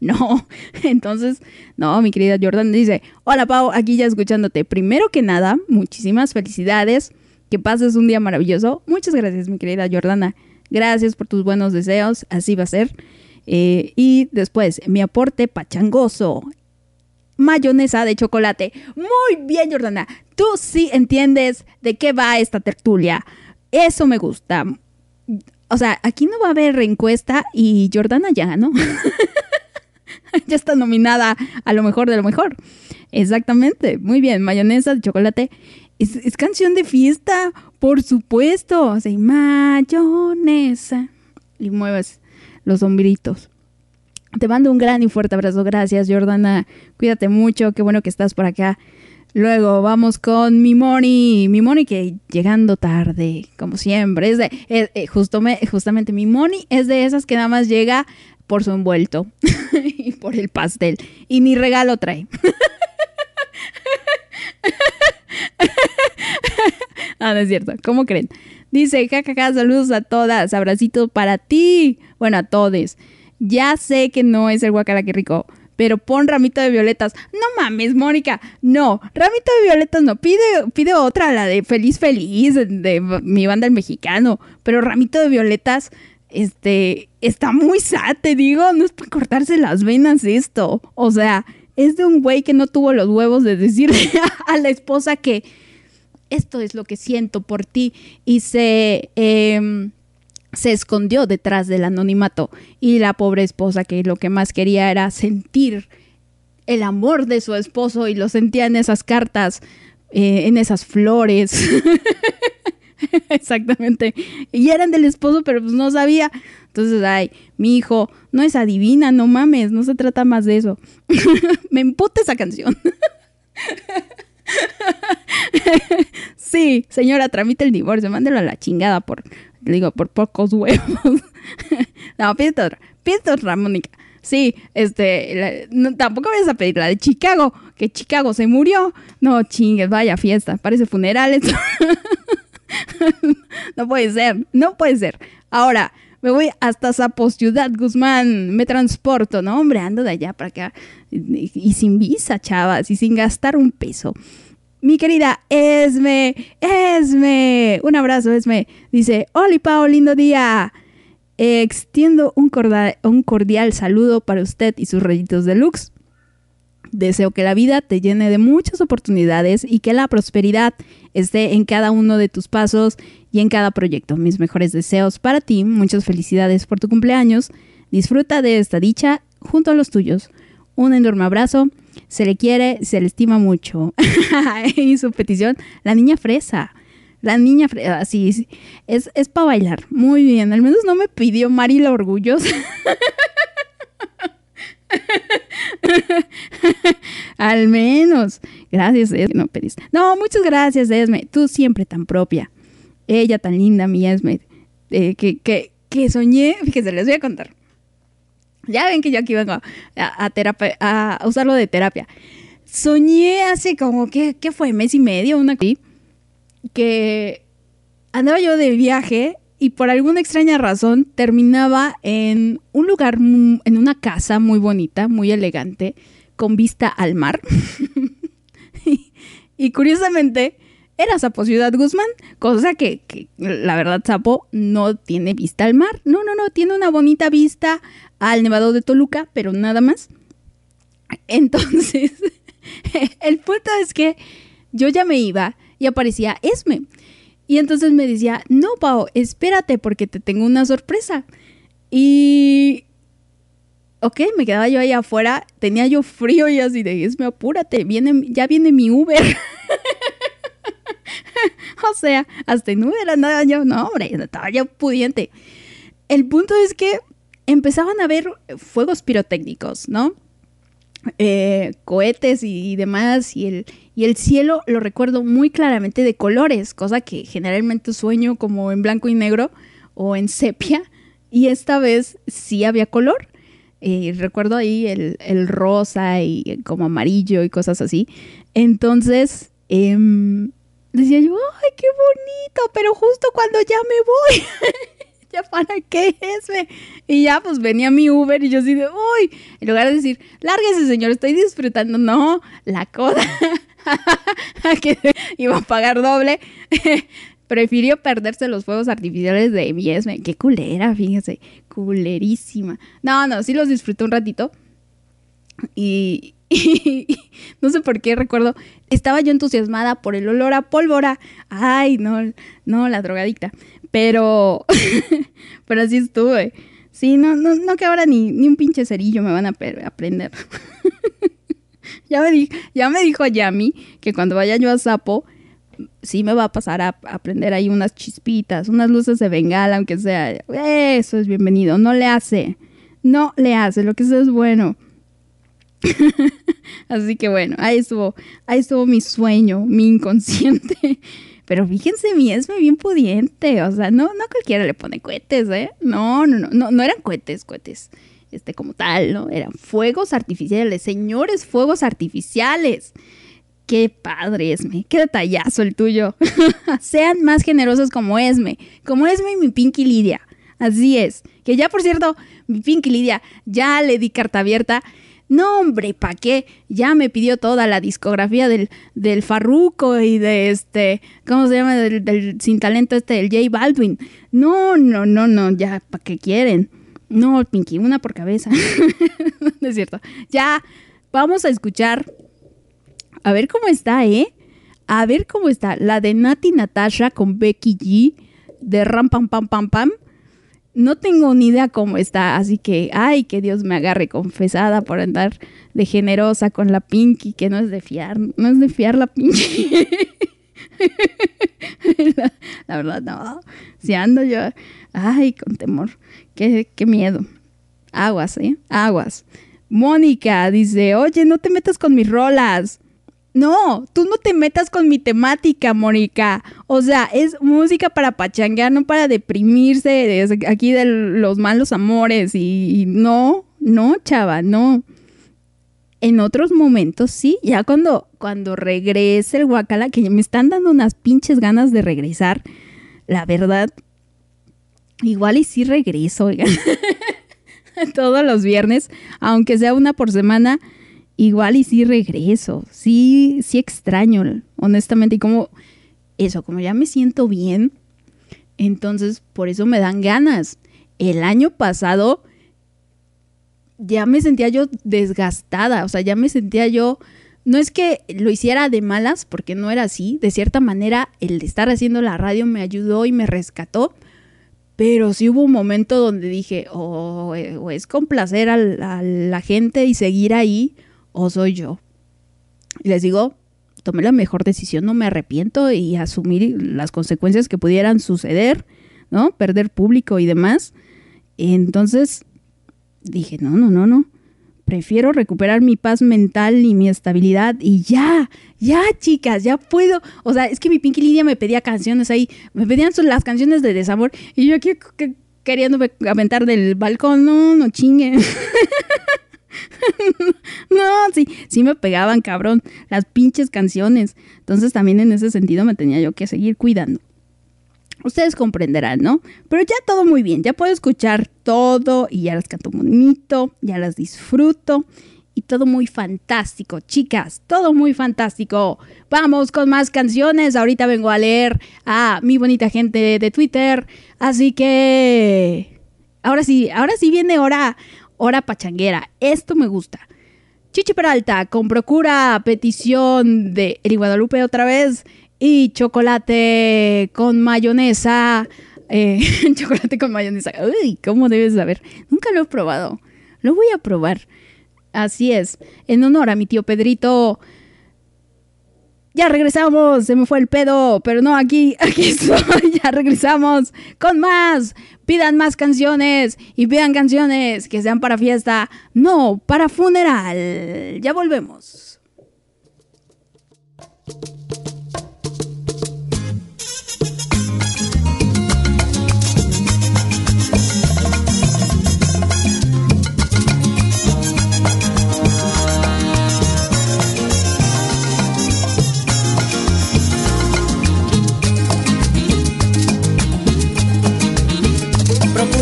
S1: no. Entonces, no, mi querida Jordan dice, hola Pau, aquí ya escuchándote. Primero que nada, muchísimas felicidades. Que pases un día maravilloso. Muchas gracias, mi querida Jordana. Gracias por tus buenos deseos. Así va a ser. Eh, y después, mi aporte pachangoso. Mayonesa de chocolate. Muy bien, Jordana. Tú sí entiendes de qué va esta tertulia. Eso me gusta. O sea, aquí no va a haber encuesta y Jordana ya, ¿no? (laughs) ya está nominada a lo mejor de lo mejor. Exactamente. Muy bien. Mayonesa de chocolate. Es, es canción de fiesta, por supuesto. O y mayonesa. Y mueves los hombritos. Te mando un gran y fuerte abrazo. Gracias, Jordana. Cuídate mucho. Qué bueno que estás por acá. Luego vamos con mi Moni. Mi Moni que llegando tarde, como siempre. Es de, eh, eh, justamente mi Moni es de esas que nada más llega por su envuelto (laughs) y por el pastel. Y ni regalo trae. (laughs) (laughs) Ah, no es cierto. ¿Cómo creen? Dice, jajaja, saludos a todas, abracito para ti. Bueno, a todes. Ya sé que no es el guacala que rico, pero pon ramito de violetas. No mames, Mónica. No, ramito de violetas no. Pide, pide otra, la de Feliz Feliz, de, mi banda el mexicano. Pero ramito de violetas, este, está muy sad, te digo. No es para cortarse las venas esto. O sea, es de un güey que no tuvo los huevos de decirle (laughs) a la esposa que esto es lo que siento por ti y se em, se escondió detrás del anonimato y la pobre esposa que lo que más quería era sentir el amor de su esposo y lo sentía en esas cartas, eh, en esas flores. (laughs) Exactamente. Y eran del esposo, pero pues no sabía. Entonces, ay, mi hijo no es adivina, no mames, no se trata más de eso. (laughs) Me emputa esa canción. (laughs) sí, señora, tramite el divorcio, mándelo a la chingada por, digo, por pocos huevos. (laughs) no, pídete otra, pídete otra, Mónica. Sí, este, la- no, tampoco vayas a pedir la de Chicago, que Chicago se murió. No, chingues, vaya fiesta, parece funerales. no puede ser, no puede ser. Ahora, me voy hasta Zapo, Ciudad Guzmán, me transporto, no, hombre, ando de allá para acá. Y, sin visa, chavas, y sin gastar un peso. Mi querida Esme, Esme, un abrazo, Esme. Dice, Oli Pao, lindo día. Extiendo un cordial, un cordial saludo para usted y sus rayitos deluxe. Deseo que la vida te llene de muchas oportunidades y que la prosperidad esté en cada uno de tus pasos y en cada proyecto. Mis mejores deseos para ti, muchas felicidades por tu cumpleaños. Disfruta de esta dicha junto a los tuyos. Un enorme abrazo. Se le quiere, se le estima mucho. (laughs) y su petición, la niña fresa. La niña fresa, sí, sí. es, es para bailar. Muy bien, al menos no me pidió Mari la orgullosa. (laughs) (laughs) Al menos. Gracias, Esme. No, pediste. no, muchas gracias, Esme. Tú siempre tan propia. Ella tan linda, mi Esme. Eh, que, que, que soñé. (laughs) Fíjense, les voy a contar. Ya ven que yo aquí vengo a, a, terapia, a usarlo de terapia. Soñé hace como, ¿qué, qué fue? Mes y medio, una que andaba yo de viaje y por alguna extraña razón terminaba en un lugar, en una casa muy bonita, muy elegante, con vista al mar. (laughs) y, y curiosamente era Sapo Ciudad Guzmán, cosa que, que la verdad Sapo no tiene vista al mar. No, no, no, tiene una bonita vista al Nevado de Toluca, pero nada más. Entonces, (laughs) el punto es que yo ya me iba y aparecía Esme. Y entonces me decía, no, Pau, espérate porque te tengo una sorpresa. Y... Ok, me quedaba yo ahí afuera, tenía yo frío y así de, Esme, apúrate, viene, ya viene mi Uber. (laughs) o sea, hasta en Uber andaba yo, no, hombre, estaba yo pudiente. El punto es que empezaban a ver fuegos pirotécnicos, ¿no? Eh, cohetes y, y demás, y el, y el cielo lo recuerdo muy claramente de colores, cosa que generalmente sueño como en blanco y negro o en sepia, y esta vez sí había color. Eh, recuerdo ahí el, el rosa y como amarillo y cosas así. Entonces, em, decía yo, ¡ay, qué bonito! Pero justo cuando ya me voy. (laughs) ¿Ya para qué es? ve? Y ya pues venía mi Uber y yo así de, uy, en lugar de decir, lárguese señor, estoy disfrutando, no, la coda, (laughs) que iba a pagar doble, (laughs) prefirió perderse los fuegos artificiales de mi Esme, qué culera, fíjese, culerísima. No, no, sí los disfruté un ratito y, (laughs) y no sé por qué recuerdo, estaba yo entusiasmada por el olor a pólvora, ay, no, no, la drogadicta. Pero, (laughs) pero así estuve. Sí, no, no, no que ahora ni, ni un pinche cerillo me van a pe- a prender. (laughs) ya, me di- ya me dijo Yami que cuando vaya yo a Sapo, sí me va a pasar a, a prender ahí unas chispitas, unas luces de bengala, aunque sea. Eso es bienvenido. No le hace. No le hace. Lo que sea es bueno. (laughs) Así que bueno, ahí estuvo, ahí estuvo mi sueño, mi inconsciente. Pero fíjense, mi Esme bien pudiente. O sea, no, no cualquiera le pone cohetes, ¿eh? No, no, no, no, no eran cohetes, cohetes. Este, como tal, ¿no? Eran fuegos artificiales, señores, fuegos artificiales. Qué padre, Esme. Qué detallazo el tuyo. (laughs) Sean más generosos como Esme. Como Esme y mi Pinky Lidia. Así es. Que ya, por cierto, mi Pinky Lidia, ya le di carta abierta. No, hombre, ¿pa' qué? Ya me pidió toda la discografía del, del Farruko y de este, ¿cómo se llama? Del, sin talento este, del J Baldwin. No, no, no, no, ya, ¿para qué quieren? No, Pinky, una por cabeza. (laughs) no es cierto. Ya, vamos a escuchar. A ver cómo está, ¿eh? A ver cómo está. La de Nati Natasha con Becky G de Ram Pam Pam Pam. No tengo ni idea cómo está, así que, ay, que Dios me agarre confesada por andar de generosa con la Pinky, que no es de fiar, no es de fiar la Pinky. la, (laughs) la verdad, no. Si ando yo, ay, con temor, qué, qué miedo. Aguas, ¿eh? Aguas. Mónica dice, oye, no te metas con mis rolas. No, tú no te metas con mi temática, Mónica. O sea, es música para pachanguear, no para deprimirse de- aquí de los malos amores. Y, y no, no, chava, no. En otros momentos sí, ya cuando, cuando regrese el guacala, que me están dando unas pinches ganas de regresar, la verdad, igual y sí regreso, oigan. (laughs) Todos los viernes, aunque sea una por semana, igual y sí regreso. Sí, sí extraño, honestamente. Y como eso, como ya me siento bien, entonces por eso me dan ganas. El año pasado ya me sentía yo desgastada, o sea, ya me sentía yo, no es que lo hiciera de malas, porque no era así, de cierta manera el estar haciendo la radio me ayudó y me rescató, pero sí hubo un momento donde dije, o, o es complacer al- a la gente y seguir ahí, o soy yo. Y les digo, tomé la mejor decisión, no me arrepiento y asumir las consecuencias que pudieran suceder, ¿no? Perder público y demás. Entonces dije, no, no, no, no. Prefiero recuperar mi paz mental y mi estabilidad y ya, ya chicas, ya puedo. O sea, es que mi Pinky Lidia me pedía canciones ahí, me pedían las canciones de desamor y yo aquí que- queriéndome aventar del balcón, no, no chinguen. (laughs) (laughs) no, sí, sí me pegaban, cabrón, las pinches canciones. Entonces también en ese sentido me tenía yo que seguir cuidando. Ustedes comprenderán, ¿no? Pero ya todo muy bien, ya puedo escuchar todo y ya las canto bonito, ya las disfruto y todo muy fantástico, chicas, todo muy fantástico. Vamos con más canciones, ahorita vengo a leer a mi bonita gente de Twitter, así que ahora sí, ahora sí viene hora, hora pachanguera, esto me gusta. Chichi Peralta con procura petición de Eri Guadalupe otra vez y chocolate con mayonesa. eh, (laughs) chocolate con mayonesa. Uy, ¿cómo debes saber? Nunca lo he probado. Lo voy a probar. Así es. En honor a mi tío Pedrito. Ya regresamos. Se me fue el pedo. Pero no, aquí, (laughs) aquí estoy. Ya regresamos con más. Pidan más canciones. Y pidan canciones que sean para fiesta. No, para funeral. Ya volvemos.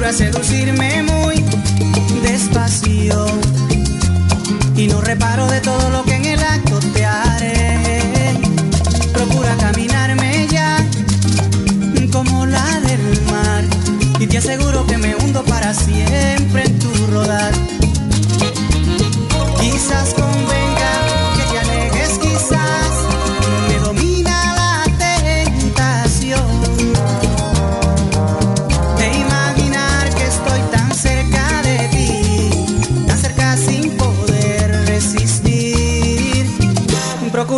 S4: Procura seducirme muy despacio. Y no reparo de todo lo que en el acto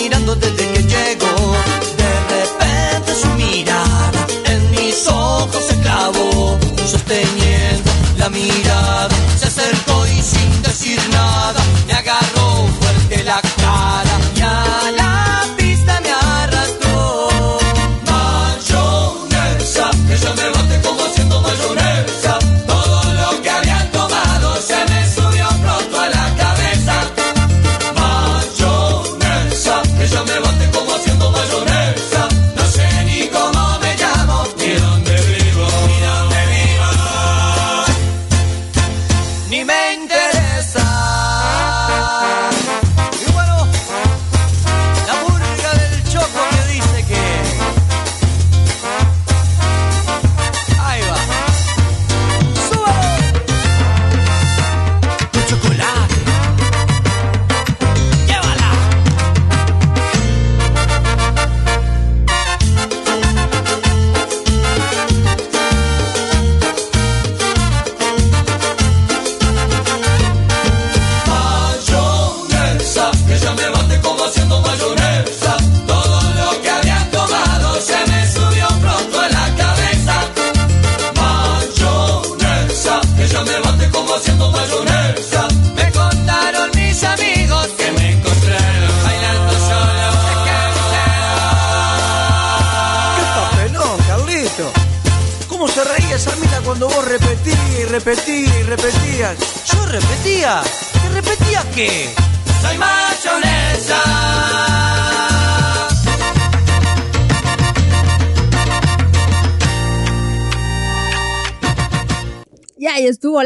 S2: Mirando desde que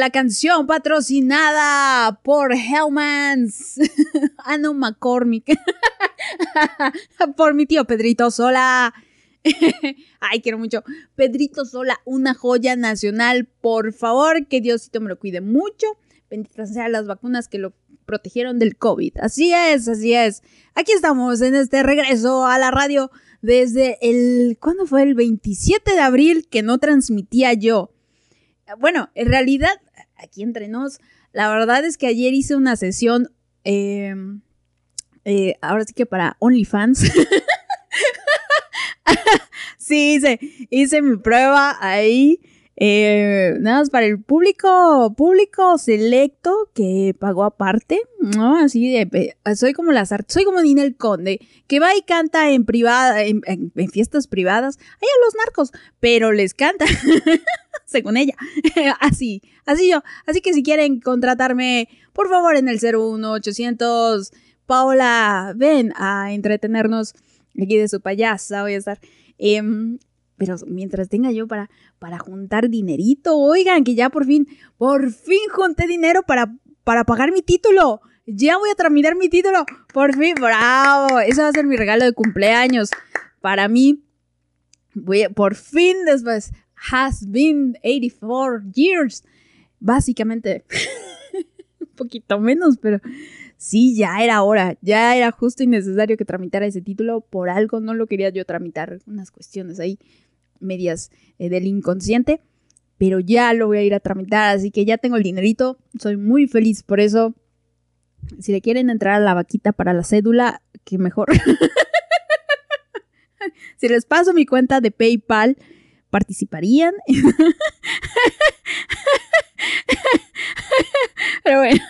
S2: la
S1: canción patrocinada por Hellmans. (laughs) ah, no, McCormick. (laughs) por mi tío Pedrito Sola. (laughs) Ay, quiero mucho. Pedrito Sola, una joya nacional. Por favor, que Diosito me lo cuide mucho. Benditas sean las vacunas que lo protegieron del COVID. Así es, así es. Aquí estamos en este regreso a la radio desde el... ¿Cuándo fue? El 27 de abril que no transmitía yo. Bueno, en realidad, aquí entre nos, la verdad es que ayer hice una sesión, eh, eh, ahora sí que para OnlyFans. (laughs) sí, hice, hice mi prueba ahí. Eh, nada más para el público, público selecto que pagó aparte, ¿no? Así de, soy como las soy como Ninel Conde, que va y canta en privada, en fiestas privadas, ahí a los narcos, pero les canta, (laughs) según ella, (laughs) así, así yo, así que si quieren contratarme, por favor en el 01800, Paola, ven a entretenernos aquí de su payasa voy a estar. Em, pero mientras tenga yo para, para juntar dinerito, oigan, que ya por fin, por fin junté dinero para, para pagar mi título. Ya voy a tramitar mi título. Por fin, bravo. Ese va a ser mi regalo de cumpleaños. Para mí, voy a- por fin después, has been 84 years. Básicamente, (laughs) un poquito menos, pero sí, ya era hora. Ya era justo y necesario que tramitara ese título. Por algo no lo quería yo tramitar. Unas cuestiones ahí medias eh, del inconsciente. Pero ya lo voy a ir a tramitar, así que ya tengo el dinerito. Soy muy feliz por eso. Si le quieren entrar a la vaquita para la cédula, que mejor. (laughs) si les paso mi cuenta de PayPal, participarían. (laughs) Pero bueno,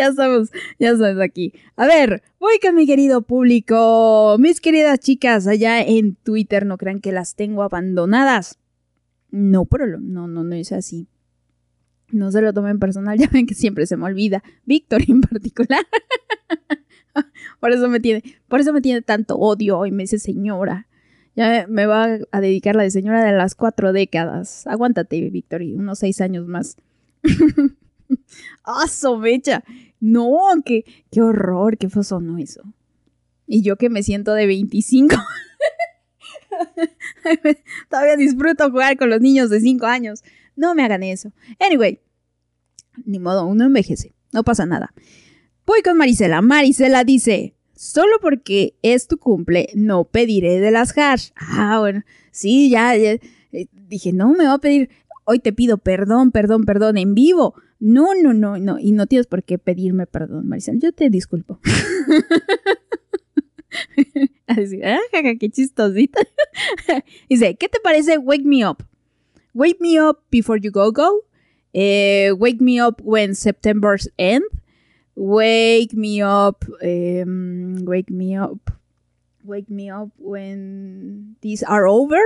S1: ya estamos, ya estamos aquí. A ver, voy con mi querido público. Mis queridas chicas allá en Twitter, no crean que las tengo abandonadas. No, pero no, no, no es así. No se lo tomen personal, (laughs) ya ven que siempre se me olvida. Víctor en particular. (laughs) por eso me tiene, por eso me tiene tanto odio y me dice señora. Ya me va a dedicar la de señora de las cuatro décadas. Aguántate, Víctor, y unos seis años más. (laughs) (laughs) ¡Ah, somecha! No, qué, qué horror, qué sonó eso. Y yo que me siento de 25. (laughs) Todavía disfruto jugar con los niños de 5 años. No me hagan eso. Anyway, ni modo, uno envejece. No pasa nada. Voy con Marisela. Marisela dice, solo porque es tu cumple, no pediré de las hash. Ah, bueno, sí, ya, ya, eh, dije, no me va a pedir, hoy te pido perdón, perdón, perdón, en vivo. No, no, no, no, y no tienes por qué pedirme perdón, Marisela. Yo te disculpo. (laughs) Así, ah, jaja, qué chistosita. (laughs) Dice, ¿qué te parece Wake Me Up? Wake Me Up Before You Go Go. Eh, wake Me Up When September's End. Wake Me Up. em, wake Me Up. Wake Me Up When These Are Over.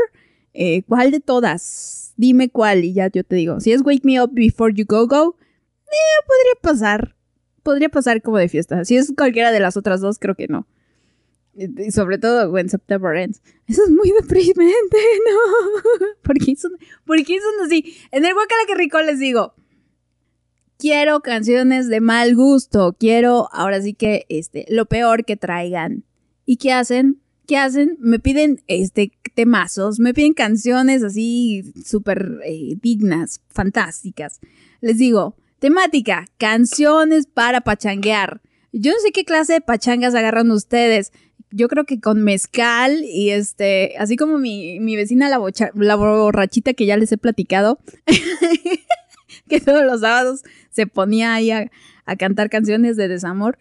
S1: Eh, ¿Cuál de todas? Dime cuál y ya yo te digo. Si es Wake Me Up Before You Go Go, eh, podría pasar. Podría pasar como de fiesta. Si es cualquiera de las otras dos, creo que no. Y sobre todo When September Ends. Eso es muy deprimente, (laughs) ¿no? ¿Por qué son, por qué son así? En el Guacala que rico les digo, quiero canciones de mal gusto, quiero ahora sí que este, lo peor que traigan. ¿Y qué hacen? ¿Qué hacen? Me piden este temazos, me piden canciones así súper eh, dignas, fantásticas. Les digo, temática, canciones para pachanguear. Yo no sé qué clase de pachangas agarran ustedes. Yo creo que con mezcal y este, así como mi, mi vecina la, bocha- la borrachita que ya les he platicado, (laughs) que todos los sábados se ponía ahí a, cantar canciones de desamor.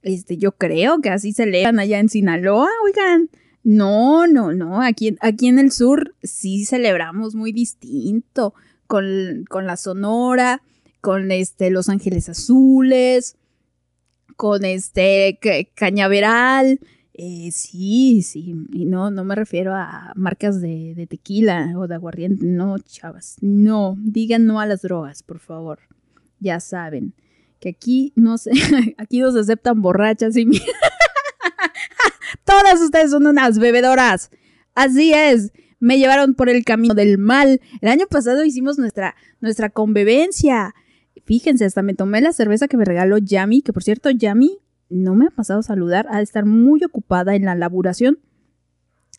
S1: Este, yo creo que así se allá en Sinaloa, oigan. No, no, no. Aquí, aquí en el sur sí celebramos muy distinto. Con, con la Sonora, con este, Los Ángeles Azules, con este ca- Cañaveral. Eh, sí, sí. Y no, no me refiero a marcas de, tequila o de aguardiente. No, chavas. No. Digan no a las drogas, por favor. Ya saben que aquí no se, (laughs) aquí no se aceptan borrachas y mi- (laughs) Todas ustedes son unas bebedoras. Así es. Me llevaron por el camino del mal. El año pasado hicimos nuestra, nuestra convivencia. Fíjense, hasta me tomé la cerveza que me regaló Yami, que por cierto, Yami no me ha pasado a saludar, ha de estar muy ocupada en la laburación.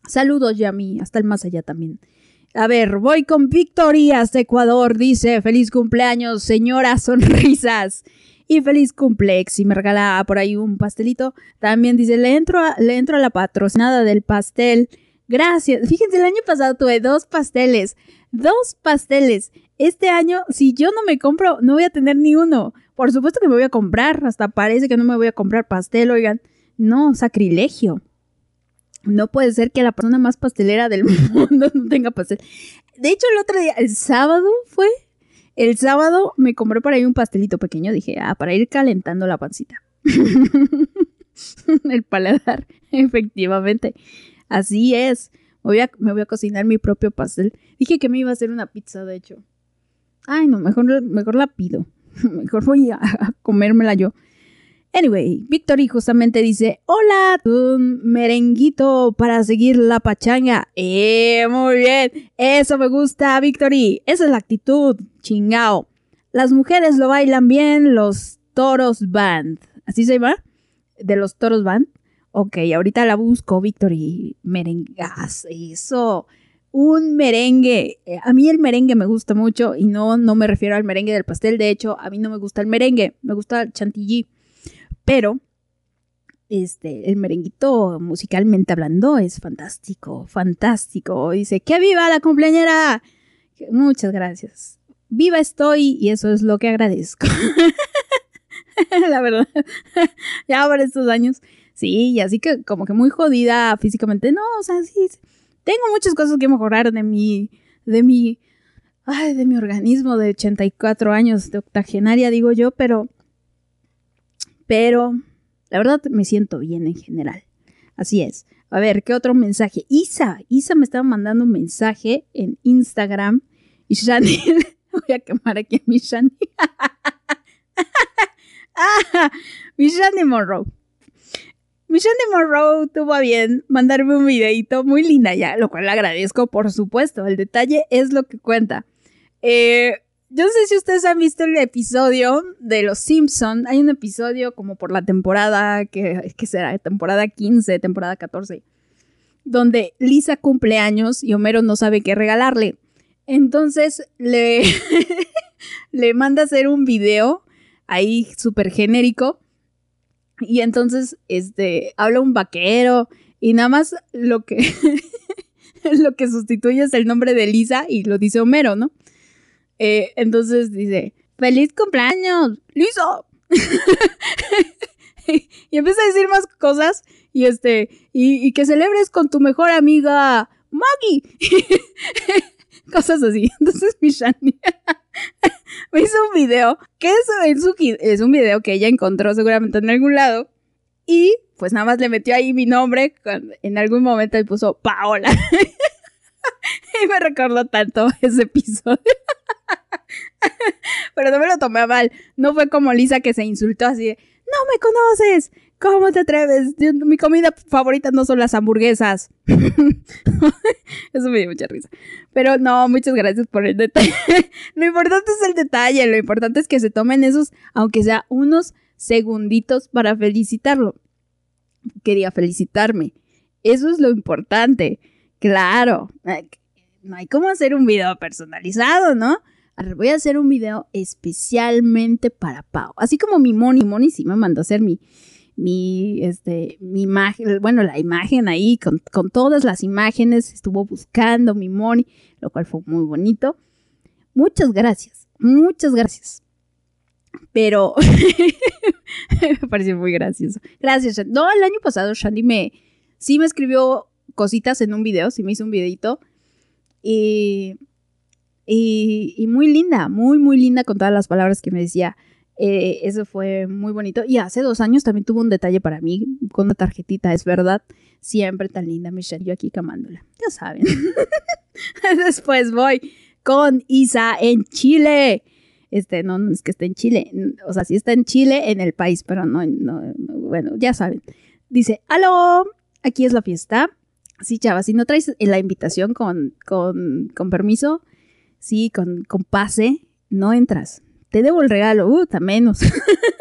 S1: Saludos, Yami, hasta el más allá también. A ver, voy con Victorias de Ecuador. Dice, feliz cumpleaños, señora Sonrisas. Y feliz cumplex. Y me regala por ahí un pastelito. También dice, le entro le entro a la patrocinada del pastel. Gracias. Fíjense, el año pasado tuve dos pasteles. Dos pasteles. Este año, si yo no me compro, no voy a tener ni uno. Por supuesto que me voy a comprar. Hasta parece que no me voy a comprar pastel, oigan. No, sacrilegio. No puede ser que la persona más pastelera del (laughs) mundo no tenga pastel. De hecho, el otro día, el sábado fue. El sábado me compré por ahí un pastelito pequeño. Dije, ah, para ir calentando la pancita. (laughs) el paladar, efectivamente. Así es. Me voy a cocinar mi propio pastel. Dije que me iba a hacer una pizza, de hecho. Ay, no, mejor, mejor la pido. (laughs) Mejor voy a, comérmela yo. Anyway, Victory justamente dice, hola, un merenguito para seguir la pachanga. Eh, muy bien, eso me gusta, Victory. Esa es la actitud, chingao. Las mujeres lo bailan bien, los toros band. ¿Así se llama? ¿De los toros band? Ok, ahorita la busco, Victory. Merengas, eso. Un merengue. Eh, A mí el merengue me gusta mucho y no, no me refiero al merengue del pastel. De hecho, a mí no me gusta el merengue, me gusta el chantilly. Pero este, el merenguito musicalmente hablando es fantástico, fantástico. Dice, ¡que viva la cumpleañera! Muchas gracias. Viva estoy y eso es lo que agradezco. (laughs) la verdad. (laughs) ya por estos años. Sí, y así que como que muy jodida físicamente. No, o sea, sí. Tengo muchas cosas que mejorar de mi, de mi, ay, de mi organismo de 84 años, de octogenaria, digo yo, pero pero la verdad me siento bien en general. Así es. A ver, ¿qué otro mensaje? Isa, Isa me estaba mandando un mensaje en Instagram y Shani, (laughs) voy a quemar aquí a mi Shani. (laughs) ah, mi Shani Monroe. Mi Shani Monroe tuvo a bien mandarme un videito muy linda ya, lo cual agradezco, por supuesto. El detalle es lo que cuenta. Eh, yo no sé si ustedes han visto el episodio de Los Simpson. Hay un episodio como por la temporada, que, será temporada 15, temporada 14, donde Lisa cumple años y Homero no sabe qué regalarle. Entonces le, (laughs) le manda hacer un video ahí súper genérico. Y entonces, este, habla un vaquero y nada más lo que, (laughs) lo que sustituye es el nombre de Lisa y lo dice Homero, ¿no? Eh, entonces dice, feliz cumpleaños, Lisa. (laughs) y empieza a decir más cosas y este, y, y que celebres con tu mejor amiga Maggie. (laughs) cosas así. Entonces mi Shani (laughs) me hizo un video, que es, un, video que ella encontró seguramente en algún lado. Y pues nada más le metió ahí mi nombre, en algún momento y puso Paola. (laughs) y me recordó tanto (laughs) ese episodio. Pero no me lo tomé mal. No fue como Lisa que se insultó así de, no me conoces. ¿Cómo te atreves? Mi comida favorita no son las hamburguesas. (laughs) Eso me dio mucha risa. Pero no, muchas gracias por el detalle. (laughs) lo importante es el detalle. Lo importante es que se tomen esos, aunque sea unos segunditos para felicitarlo. Quería felicitarme. Eso es lo importante. Claro. No hay como hacer un video personalizado, ¿no? Voy a hacer un video especialmente para Pau. Así como mi Moni. Moni sí me mandó a hacer mi, mi, este, mi imagen, bueno, la imagen ahí con, con todas las imágenes. Estuvo buscando mi Moni, lo cual fue muy bonito. Muchas gracias. Muchas gracias. Pero (laughs) me pareció muy gracioso. Gracias. No, el año pasado Shandy me, sí me escribió cositas en un video, sí me hizo un videito. Y, y muy linda, muy, muy linda con todas las palabras que me decía. Eh, eso fue muy bonito. Y hace dos años también tuvo un detalle para mí con una tarjetita, es verdad. Siempre tan linda, Michelle. Yo aquí camándola. Ya saben. (laughs) Después voy con Isa en Chile. Este, no, es que esté en Chile. O sea, sí está en Chile, en el país, pero no, no bueno, ya saben. Dice, aló, aquí es la fiesta. Sí, chava, si no traes la invitación con, con, con permiso, sí, con, con pase, no entras. Te debo el regalo, uh, menos. (laughs)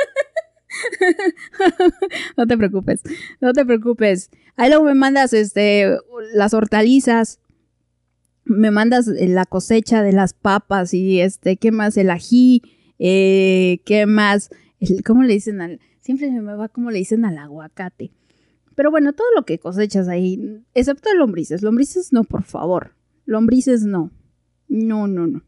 S1: no te preocupes, no te preocupes. Ahí luego me mandas este, las hortalizas, me mandas la cosecha de las papas y este, ¿qué más? El ají, eh, ¿qué más? ¿Cómo le dicen al...? Siempre me va como le dicen al aguacate. Pero bueno, todo lo que cosechas ahí, excepto lombrices. Lombrices no, por favor. Lombrices no. No, no, no.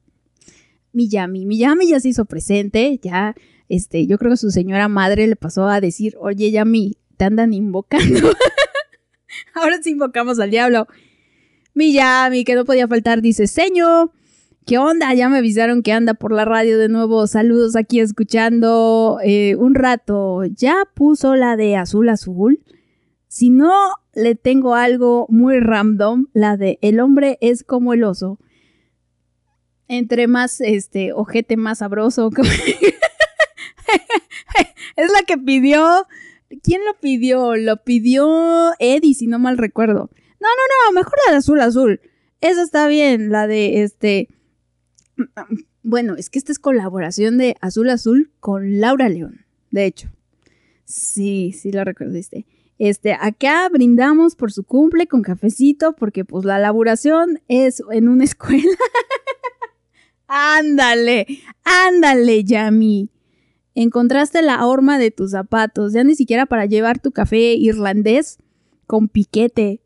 S1: Miyami, Miyami ya se hizo presente, ya, este, yo creo que su señora madre le pasó a decir, oye, Yami, te andan invocando. (laughs) Ahora sí invocamos al diablo. Miyami, que no podía faltar, dice, señor, ¿qué onda? Ya me avisaron que anda por la radio de nuevo. Saludos aquí escuchando eh, un rato. ¿Ya puso la de azul azul? Si no, le tengo algo muy random, la de el hombre es como el oso. Entre más, este, ojete más sabroso. (laughs) Es la que pidió. ¿Quién lo pidió? Lo pidió Eddie, si no mal recuerdo. No, no, no, mejor la de azul azul. Esa está bien, la de este. Bueno, es que esta es colaboración de Azul Azul con Laura León, de hecho. Sí, sí lo recordaste. Este, acá brindamos por su cumple con cafecito, porque pues la elaboración es en una (laughs) escuela. Ándale, ándale, Yami. Encontraste la horma de tus zapatos, ya ni siquiera para llevar tu café irlandés con piquete.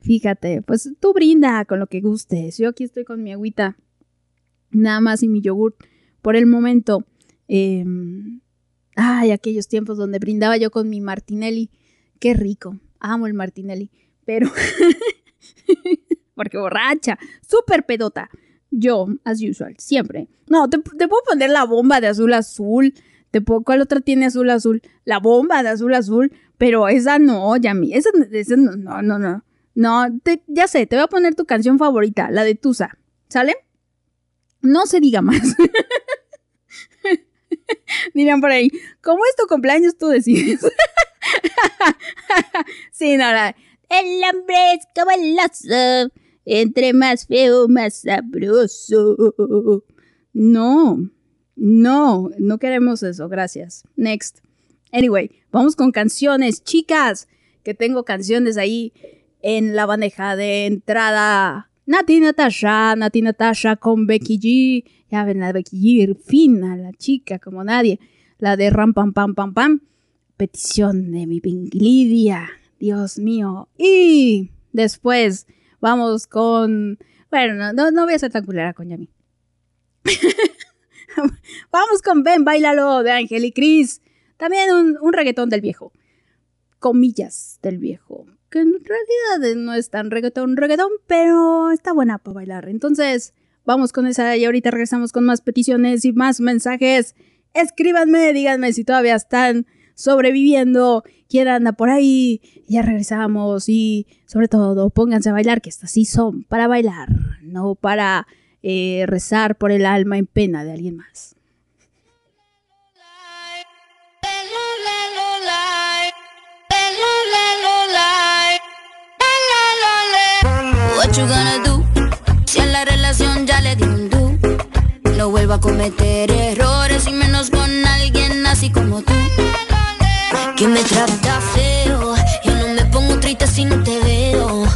S1: Fíjate, pues tú brinda con lo que gustes. Yo aquí estoy con mi agüita, nada más y mi yogur. Por el momento, eh, ay, aquellos tiempos donde brindaba yo con mi Martinelli. Qué rico, amo el Martinelli, pero (laughs) porque borracha, súper pedota. Yo, as usual, siempre. No, te, puedo poner la bomba de azul azul. Te puedo, ¿Cuál otra tiene azul azul? La bomba de azul azul. Pero esa no, Yami. Esa, esa no, no, no, no. Ya sé, te voy a poner tu canción favorita, la de Tusa. ¿Sale? No se diga más. (laughs) Dirían por ahí, ¿cómo es tu cumpleaños? Tú decides. (laughs) sí, no, El hombre es como el oso, entre más feo, más sabroso. No, no, no queremos eso, gracias. Next. Anyway, vamos con canciones, chicas, que tengo canciones ahí en la bandeja de entrada. Nati Natasha, Nati Natasha con Becky G. Ya ven la Becky G, fina, la chica como nadie. La de Ram Pam Pam Pam Pam. Petición de mi Pinky Lidia. Dios mío. Y después vamos con. Bueno, no, no, no voy a ser tan culera con Yami. (laughs) vamos con Ven, bailalo de Ángel y Cris. También un, un reggaetón del viejo. Comillas del viejo. Que en realidad no es tan reggaetón, reggaetón, pero está buena para bailar. Entonces, vamos con esa y ahorita regresamos con más peticiones y más mensajes. Escríbanme, díganme si todavía están sobreviviendo, quién anda por ahí. Ya regresamos y sobre todo pónganse a bailar, que estas sí son para bailar, no para eh, rezar por el alma en pena de alguien más.
S5: What you gonna do? No vuelvo a cometer errores y menos con alguien así como tú. Que me trata feo. Yo no me pongo triste si no te veo.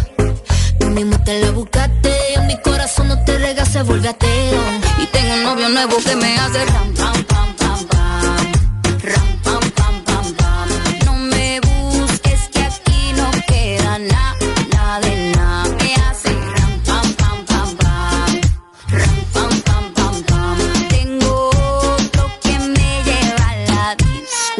S5: Tú mismo te la buscaste. Mi corazón no te rega, se vuelve ateo. Y tengo un novio nuevo que me hace ram,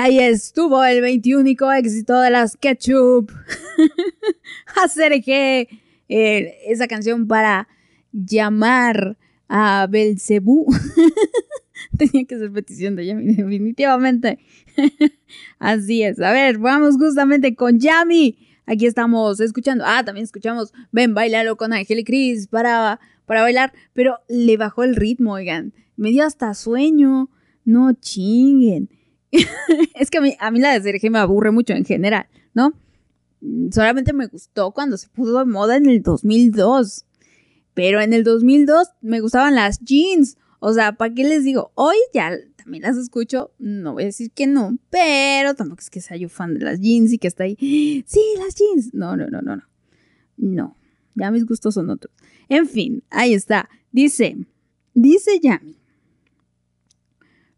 S1: Ahí estuvo el 21 éxito de las Ketchup. (laughs) Hacer que eh, esa canción para llamar a Belcebú. (laughs) Tenía que ser petición de Yami, (laughs) definitivamente. Así es. A ver, vamos justamente con Yami. Aquí estamos escuchando. Ah, también escuchamos Ven, bailalo con Ángel y Cris para, para bailar. Pero le bajó el ritmo, oigan. Me dio hasta sueño. No chinguen. (laughs) es que a mí, a mí la de Sergio me aburre mucho en general, ¿no? Solamente me gustó cuando se puso de moda en el 2002. Pero en el 2002 me gustaban las jeans. O sea, ¿para qué les digo? Hoy ya también las escucho. No voy a decir que no, pero tampoco es que sea yo fan de las jeans y que está ahí. Sí, las jeans. No, no, no, no, no. No. Ya mis gustos son otros. En fin, ahí está. Dice, dice Yami.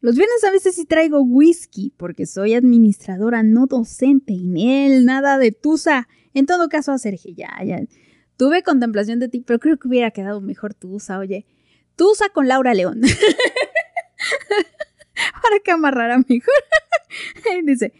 S1: Los viernes a veces sí traigo whisky porque soy administradora, no docente, y él nada de tusa. En todo caso, a Sergio, ya, ya. Tuve contemplación de ti, pero creo que hubiera quedado mejor tusa, oye. Tusa con Laura León. (laughs) Para que amarrara mejor. (laughs) Dice,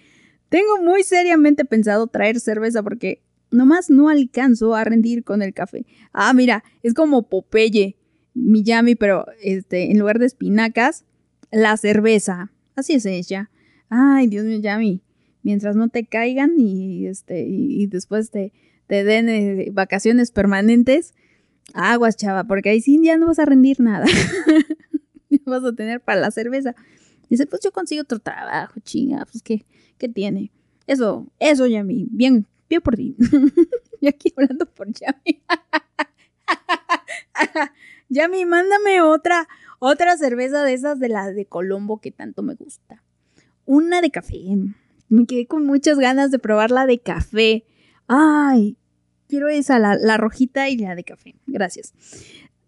S1: tengo muy seriamente pensado traer cerveza porque nomás no alcanzo a rendir con el café. Ah, mira, es como Popeye, Miyami, pero este, en lugar de espinacas, la cerveza. Así es ella. Ay, Dios mío, Yami. Mientras no te caigan y, este, y, después te, te den eh, vacaciones permanentes, aguas, chava, porque ahí sí ya no vas a rendir nada. (laughs) vas a tener para la cerveza. Dice, pues yo consigo otro trabajo, chinga, pues qué, qué tiene. Eso, eso, Yami, bien, bien por ti. (laughs) y aquí hablando por Yami. (laughs) Yami, mándame otra, otra cerveza de esas de la de Colombo que tanto me gusta. Una de café. Me quedé con muchas ganas de probar la de café. Ay, quiero esa, la, la rojita y la de café. Gracias.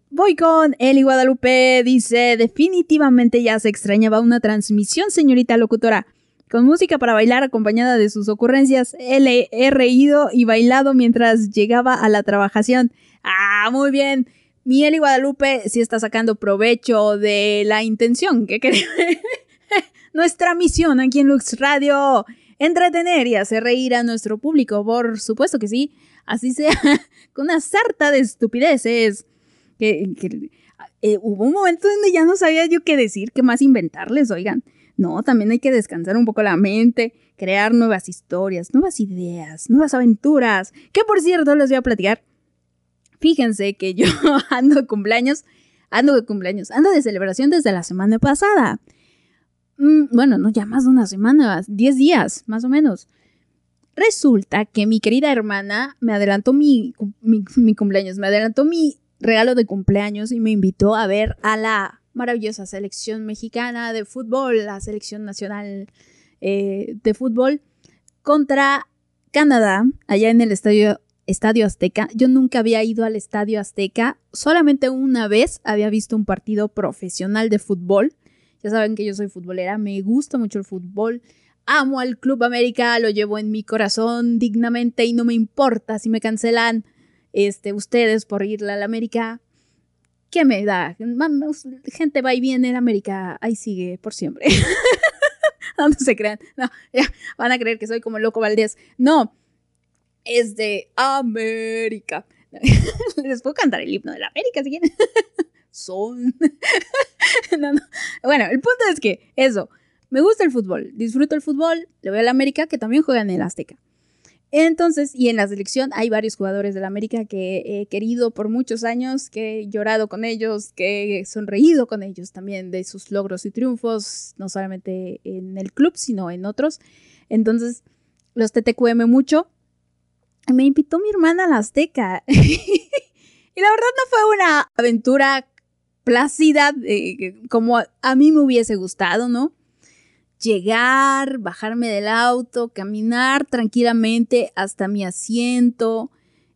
S1: Voy con Eli Guadalupe. Dice, definitivamente ya se extrañaba una transmisión, señorita locutora. Con música para bailar acompañada de sus ocurrencias, he, he reído y bailado mientras llegaba a la trabajación. Ah, muy bien. Mi Eli Guadalupe sí está sacando provecho de la intención que queremos. (laughs) Nuestra misión aquí en Lux Radio, entretener y hacer reír a nuestro público, por supuesto que sí, así sea, (laughs) con una sarta de estupideces. Que, que eh, hubo un momento donde ya no sabía yo qué decir, qué más inventarles, oigan. No, también hay que descansar un poco la mente, crear nuevas historias, nuevas ideas, nuevas aventuras. Que por cierto, les voy a platicar. Fíjense que yo (laughs) ando de cumpleaños, ando de cumpleaños, ando de celebración desde la semana pasada. Mm, bueno, no, ya más de una semana, 10 días, más o menos. Resulta que mi querida hermana me adelantó mi, mi, cumpleaños, me adelantó mi regalo de cumpleaños y me invitó a ver a la maravillosa selección mexicana de fútbol, la selección nacional eh, de fútbol, contra Canadá, allá en el estadio, estadio Azteca. Yo nunca había ido al Estadio Azteca, solamente una vez había visto un partido profesional de fútbol. Ya saben que yo soy futbolera, me gusta mucho el fútbol. Amo al Club América, lo llevo en mi corazón dignamente y no me importa si me cancelan este, ustedes por irle a la América. ¿Qué me da? Gente va y viene en América, ahí sigue por siempre. (laughs) no, se crean, no, ya, van a creer que soy como loco Valdés. No, es de América. (laughs) Les puedo cantar el himno de la América si quieren. (laughs) Son. (laughs) no, no. Bueno, el punto es que eso, me gusta el fútbol, disfruto el fútbol, le voy a la América que también juega en el Azteca. Entonces, y en la selección hay varios jugadores de la América que he querido por muchos años, que he llorado con ellos, que he sonreído con ellos también de sus logros y triunfos, no solamente en el club, sino en otros. Entonces, los TTQM mucho. Me invitó mi hermana a la Azteca. (laughs) y la verdad no fue una aventura plácida como a mí me hubiese gustado, ¿no? llegar, bajarme del auto, caminar tranquilamente hasta mi asiento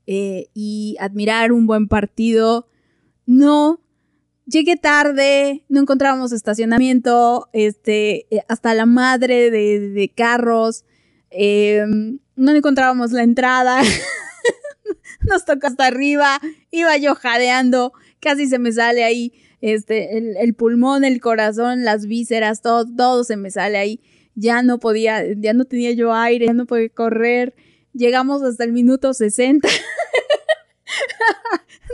S1: eh, y admirar un buen partido. No, llegué tarde, no encontrábamos estacionamiento, este, eh, hasta la madre de carros, eh, no encontrábamos la entrada, (laughs) nos tocó hasta arriba, iba yo jadeando, casi se me sale ahí este, el, el, pulmón, el corazón, las vísceras, todo, todo se me sale ahí. ya no podía, ya no tenía yo aire, ya no podía correr. Llegamos hasta el minuto 60. (laughs)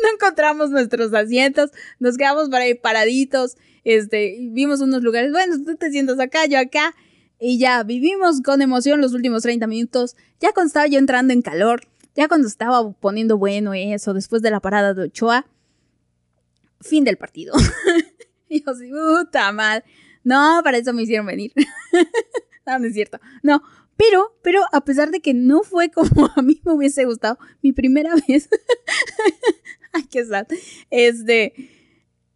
S1: no encontramos nuestros asientos, nos quedamos por ahí paraditos, este, vimos unos lugares, bueno, tú te sientas acá, yo acá, y ya vivimos con emoción los últimos 30 minutos, ya cuando estaba yo entrando en calor, ya cuando estaba poniendo bueno eso, después de la parada de Ochoa, fin del partido. (laughs) y yo así, puta madre. No, para eso me hicieron venir. (laughs) no, no es cierto. No, pero, pero a pesar de que no fue como (laughs) a mí me hubiese gustado, mi primera vez. Ay, qué sad. Este,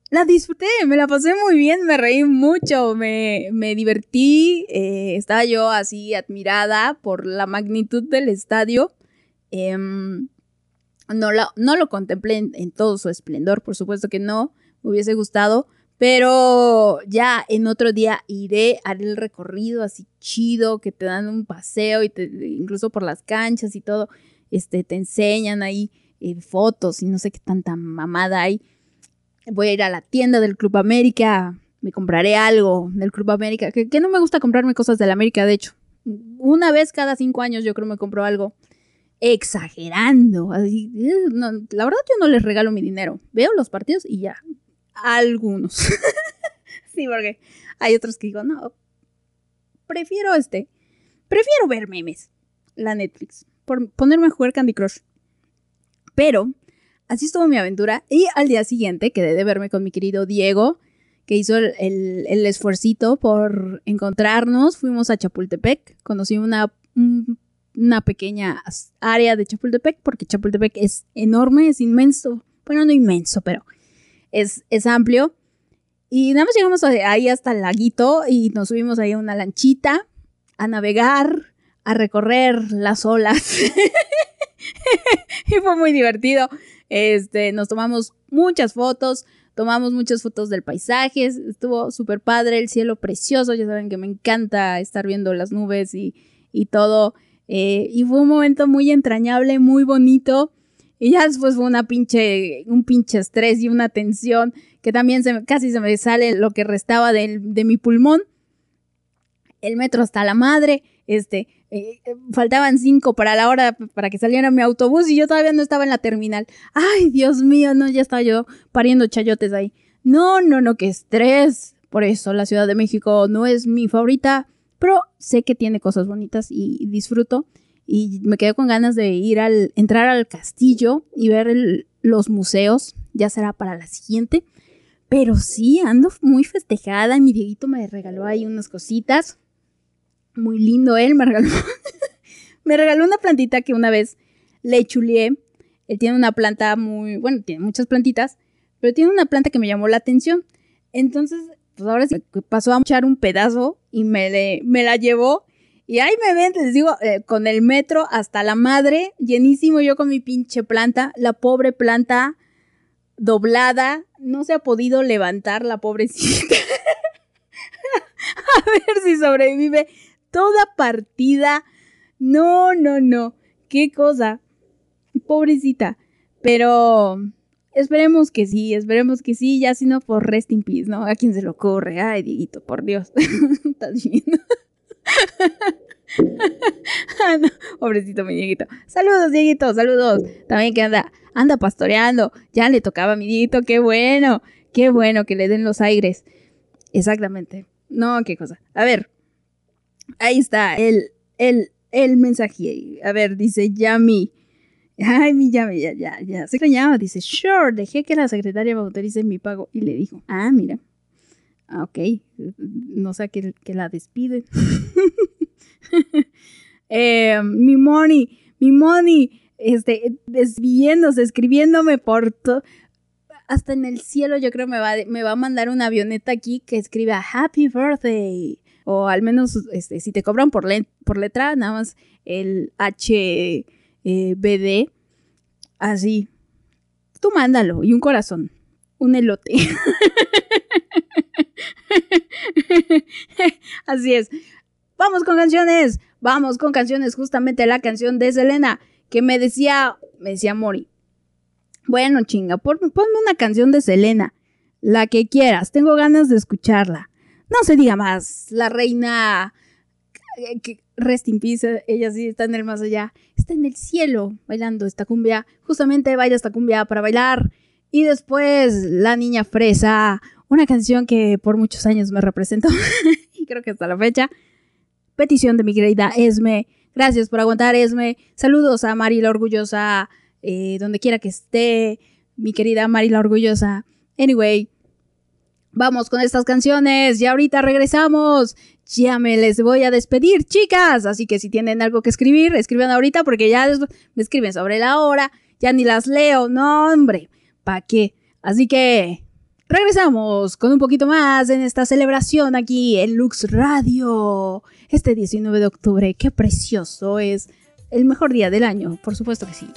S1: la disfruté, me la pasé muy bien, me reí mucho, me, me divertí, eh, estaba yo así admirada por la magnitud del estadio. Em, no, la- no lo contemplé en, en todo su esplendor, por supuesto que no, me hubiese gustado, pero ya en otro día iré, haré el recorrido así chido, que te dan un paseo y te, incluso por las canchas y todo, este, te enseñan ahí eh, fotos y no sé qué tanta mamada hay. Voy a ir a la tienda del Club América, me compraré algo del Club América, que, no me gusta comprarme cosas del América, de hecho. Una vez cada cinco años yo creo me compro algo exagerando. Eh, no, la verdad yo no les regalo mi dinero. Veo los partidos y ya. Algunos. (laughs) sí, porque hay otros que digo, no, prefiero este. Prefiero ver memes. La Netflix. Por ponerme a jugar Candy Crush. Pero, así estuvo mi aventura. Y al día siguiente quedé de verme con mi querido Diego, que hizo el, el, el esfuercito por encontrarnos. Fuimos a Chapultepec. Conocí una, un- una pequeña área de Chapultepec, porque Chapultepec es enorme, es inmenso. Bueno, no inmenso, pero es, es amplio. Y nada más llegamos ahí hasta el laguito y nos subimos ahí a una lanchita a navegar, a recorrer las olas. (laughs) y fue muy divertido. Este, nos tomamos muchas fotos, tomamos muchas fotos del paisaje, estuvo súper padre, el cielo precioso, ya saben que me encanta estar viendo las nubes y, y todo. Eh, y fue un momento muy entrañable, muy bonito. Y ya después fue una pinche, un pinche estrés y una tensión que también casi se me sale lo que restaba del- de mi pulmón. El metro hasta la madre, este, eh, eh, faltaban cinco para la hora para que saliera mi autobús y yo todavía no estaba en la terminal. Ay, Dios mío, no, ya estaba yo pariendo chayotes ahí. No, no, no, qué estrés. Por eso la Ciudad de México no es mi favorita, pero sé que tiene cosas bonitas y disfruto. Y me quedé con ganas de ir al, entrar al castillo y ver los museos. Ya será para la siguiente. Pero sí, ando muy festejada. Mi Dieguito me regaló ahí unas cositas. Muy lindo él, me regaló. (laughs) me regaló una plantita que una vez le chulié. Él tiene una planta muy, bueno, tiene muchas plantitas, pero tiene una planta que me llamó la atención. Entonces, pues ahora sí, pasó a echar un pedazo y me, le- me la llevó. Y ahí me ven, les digo, eh, con el metro hasta la madre, llenísimo yo con mi pinche planta, la pobre planta doblada, no se ha podido levantar la pobrecita. (laughs) a ver si sobrevive toda partida. No, no, no. Qué cosa. Pobrecita. Pero esperemos que sí, esperemos que sí. Ya si no, por rest in peace, ¿no? A quien se lo ocurre. Ay, Dieguito, por Dios. (laughs) Estás viendo. (laughs) Ah, Pobrecito mi Dieguito. Saludos, Dieguito, saludos. También que anda, anda pastoreando. Ya le tocaba a mi Dieguito, qué bueno. Qué bueno que le den los aires. Exactamente. No, qué cosa. A ver. Ahí está el, el, el mensaje. A ver, dice Yami. Ay, mi Yami, ya, ya, ya. Se extrañaba. Dice, sure, dejé que la secretaria me autorice mi pago. Y le dijo, ah, mira. Ah, ok. No sé que, que la despiden. (laughs) Eh, mi money, mi money, este, desviéndose, escribiéndome por todo. Hasta en el cielo yo creo me va, me va a mandar una avioneta aquí que escriba Happy Birthday. O al menos, este, si te cobran por, le- por letra, nada más el H eh. Así. Tú mándalo. Y un corazón. Un elote. (laughs) Así es. Vamos con canciones. Vamos con canciones. Justamente la canción de Selena. Que me decía. Me decía Mori. Bueno, chinga, pon- ponme una canción de Selena. La que quieras. Tengo ganas de escucharla no se diga más, la reina,
S6: eh, rest in peace, eh, ella sí está en el más allá, está en el cielo bailando esta cumbia, justamente baila esta cumbia para bailar. Y después La Niña Fresa, una canción que por muchos años me representó (laughs) y creo que hasta la fecha. Petición de mi querida Esme. Gracias por aguantar, Esme. Saludos a Mari la Orgullosa, eh, donde quiera que esté, mi querida Mari la Orgullosa. Anyway, Vamos con estas canciones y ahorita regresamos. Ya me les voy a despedir, chicas. Así que si tienen algo que escribir, escriban ahorita porque ya me escriben sobre la hora. Ya ni las leo. No, hombre. ¿Para qué? Así que regresamos con un poquito más en esta celebración aquí en Lux Radio. Este 19 de octubre. Qué precioso es. El mejor día del año, por supuesto que sí.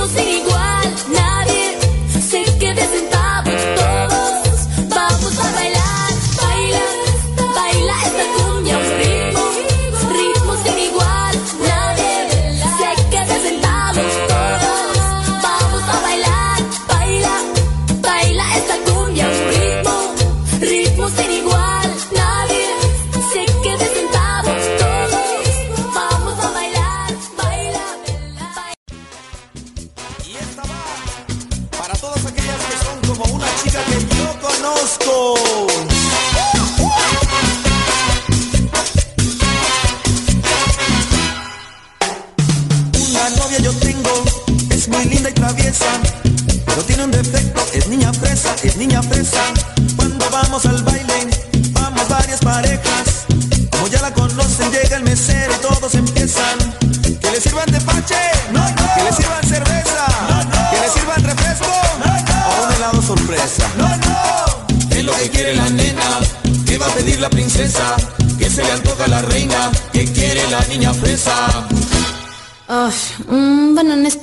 S7: tempos sem igual.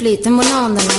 S8: complete, then we're on the.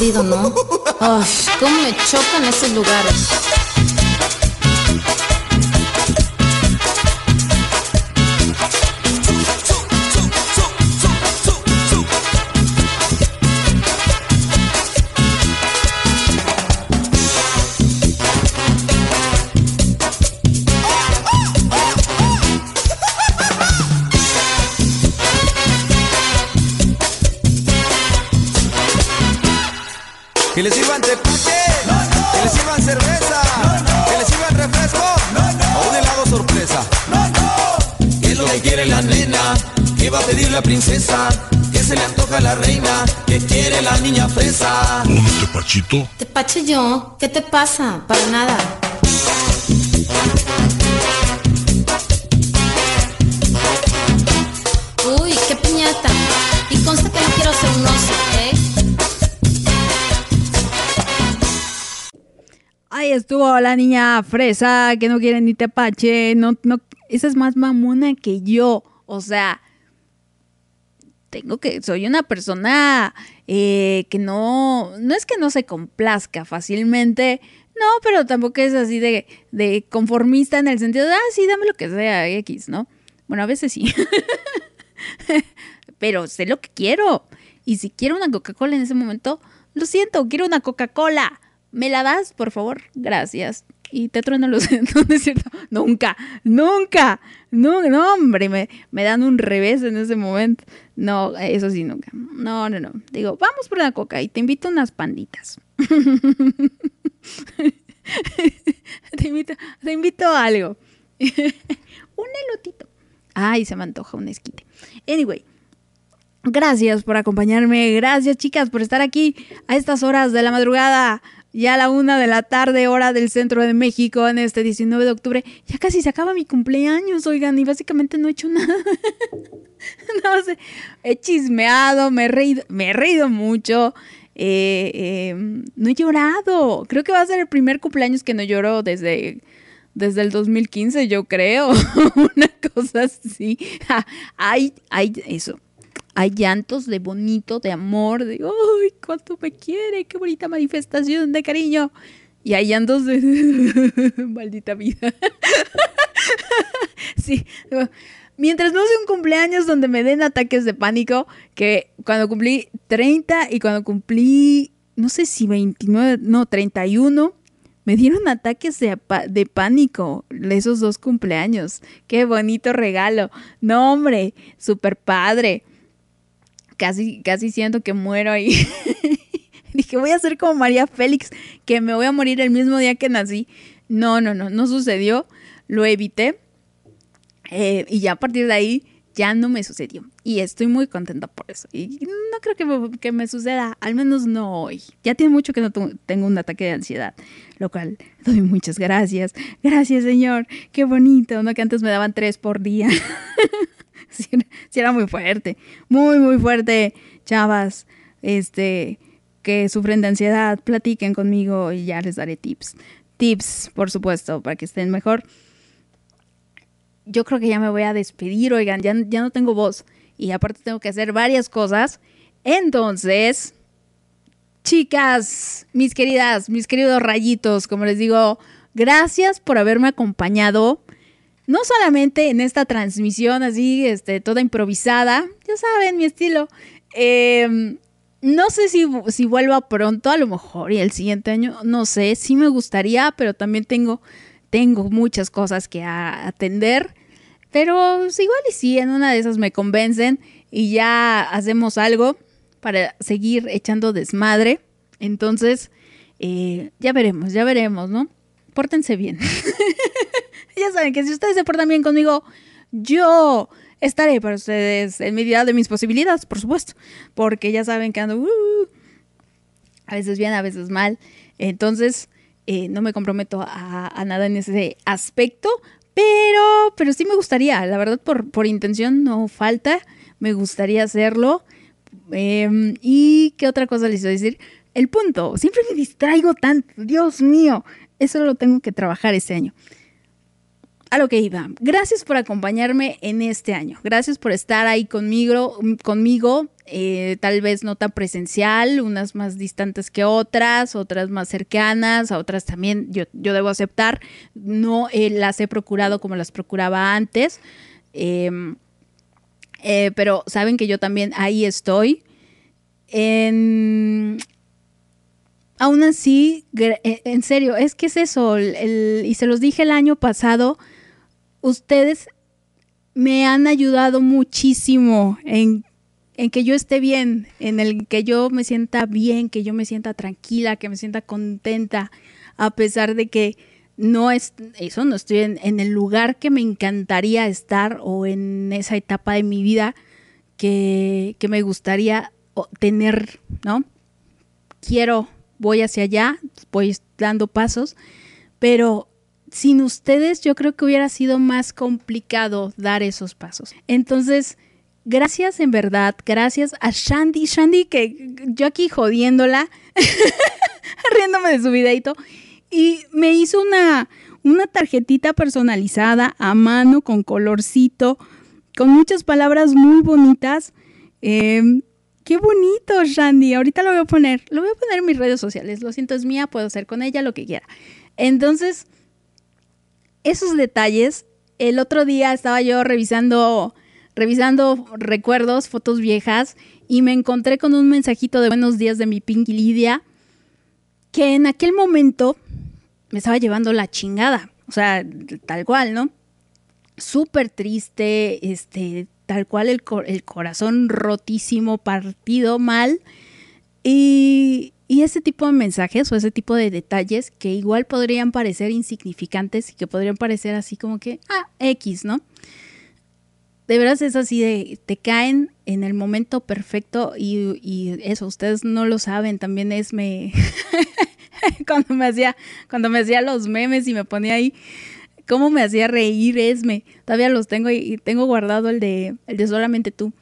S8: Perdido, ¿no? (laughs) Ay, cómo me chocan esos lugares.
S9: La princesa? ¿Qué se le antoja a la reina? ¿Qué quiere la niña fresa?
S10: ¿Un tepachito?
S8: Te pache yo. ¿Qué te pasa? Para nada. Uy, qué piñata. Y consta que no quiero ser un oso, ¿eh?
S1: Ahí estuvo la niña fresa que no quiere ni tepache. No, no, esa es más mamona que yo. O sea, tengo que, soy una persona eh, que no, no es que no se complazca fácilmente, no, pero tampoco es así de, de conformista en el sentido de, ah, sí, dame lo que sea, X, ¿no? Bueno, a veces sí. (laughs) pero sé lo que quiero. Y si quiero una Coca-Cola en ese momento, lo siento, quiero una Coca-Cola. ¿Me la das, por favor? Gracias. Y te trueno los (laughs) ¿no es cierto? Nunca, nunca, no, no, hombre, me, me dan un revés en ese momento. No, eso sí, nunca. No, no, no. Digo, vamos por una coca y te invito unas panditas. (laughs) te, invito, te invito a algo. (laughs) un elotito. Ay, se me antoja un esquite. Anyway, gracias por acompañarme. Gracias, chicas, por estar aquí a estas horas de la madrugada. Ya a la una de la tarde, hora del centro de México, en este 19 de octubre. Ya casi se acaba mi cumpleaños, oigan, y básicamente no he hecho (laughs) nada. no sé, he chismeado, me he reído, me he reído mucho. eh, eh, no he llorado. Creo que va a ser el primer cumpleaños que no lloro desde, desde el 2015, yo creo. (laughs) Una cosa así. Hay, hay eso. Hay llantos de bonito, de amor, de ¡ay, cuánto me quiere! ¡Qué bonita manifestación de cariño! Y hay llantos de (laughs) maldita vida. (laughs) sí. Mientras no sea un cumpleaños donde me den ataques de pánico, que cuando cumplí 30 y cuando cumplí, no sé si 29, no, 31, me dieron ataques de, de pánico esos dos cumpleaños. Qué bonito regalo. No, hombre, súper padre. Casi, casi siento que muero ahí. (laughs) Dije, voy a ser como María Félix, que me voy a morir el mismo día que nací. No, no, no, no sucedió. Lo evité. Eh, y ya a partir de ahí ya no me sucedió. Y estoy muy contenta por eso. Y no creo que me, que me suceda, al menos no hoy. Ya tiene mucho que no tengo un ataque de ansiedad, lo cual doy muchas gracias. Gracias, Señor. Qué bonito, ¿no? Que antes me daban tres por día. (laughs) (laughs) sí era muy fuerte, muy, muy fuerte. Chavas, este, que sufren de ansiedad, platiquen conmigo y ya les daré tips. Tips, por supuesto, para que estén mejor yo creo que ya me voy a despedir, oigan, ya, ya no tengo voz y aparte tengo que hacer varias cosas. Entonces, chicas, mis queridas, mis queridos rayitos, como les digo, gracias por haberme acompañado. No solamente en esta transmisión así, este, toda improvisada, ya saben, mi estilo. Eh, no sé si, si vuelva pronto, a lo mejor, y el siguiente año, no sé, sí me gustaría, pero también tengo, tengo muchas cosas que atender. Pero pues, igual y sí, en una de esas me convencen y ya hacemos algo para seguir echando desmadre. Entonces, eh, ya veremos, ya veremos, ¿no? Pórtense bien. (laughs) ya saben que si ustedes se portan bien conmigo, yo estaré para ustedes en medida de mis posibilidades, por supuesto. Porque ya saben que ando uh, a veces bien, a veces mal. Entonces, eh, no me comprometo a, a nada en ese aspecto. Pero, pero sí me gustaría, la verdad, por, por intención no falta. Me gustaría hacerlo. Em, ¿Y qué otra cosa les iba a decir? El punto, siempre me distraigo tanto, Dios mío, eso lo tengo que trabajar este año. A lo que iba. Gracias por acompañarme en este año. Gracias por estar ahí conmigo, conmigo. eh, tal vez no tan presencial, unas más distantes que otras, otras más cercanas, otras también yo, yo debo aceptar. No eh, las he procurado como las procuraba antes. Em, eh, pero saben que yo también ahí estoy. Aún así, en serio, es que es eso, y se los dije el año pasado, ustedes me han ayudado muchísimo en, en que yo esté bien, en el que yo me sienta bien, que yo me sienta tranquila, que me sienta contenta, a pesar de que no es eso, no estoy en, el lugar que me encantaría estar o en esa etapa de mi vida que, que me gustaría tener, ¿no? Quiero, voy hacia allá, voy dando pasos, pero sin ustedes yo creo que hubiera sido más complicado dar esos pasos. Entonces, gracias en verdad, gracias a Shandy, Shandy que yo aquí jodiéndola, (laughs) riéndome de su videito, y me hizo una, una tarjetita personalizada a mano con colorcito, con muchas palabras muy bonitas. Em, Qué bonito, Shandy. Ahorita lo voy a poner. Lo voy a poner en mis redes sociales. Lo siento, es mía. Puedo hacer con ella lo que quiera. Entonces, esos detalles. El otro día estaba yo revisando, revisando recuerdos, fotos viejas, y me encontré con un mensajito de buenos días de mi Pinky Lidia, que en aquel momento me estaba llevando la chingada. O sea, tal cual, ¿no? Súper triste, este, tal cual el, co- el corazón rotísimo, partido mal. Y, y ese tipo de mensajes o ese tipo de detalles que igual podrían parecer insignificantes y que podrían parecer así como que, ah, X, ¿no? De veras es así de, te caen en el momento perfecto y, y eso, ustedes no lo saben, también es me... (laughs) cuando me hacía, cuando me hacía los memes y me ponía ahí, cómo me hacía reír Esme. Todavía los tengo y, tengo guardado el de, el de solamente tú.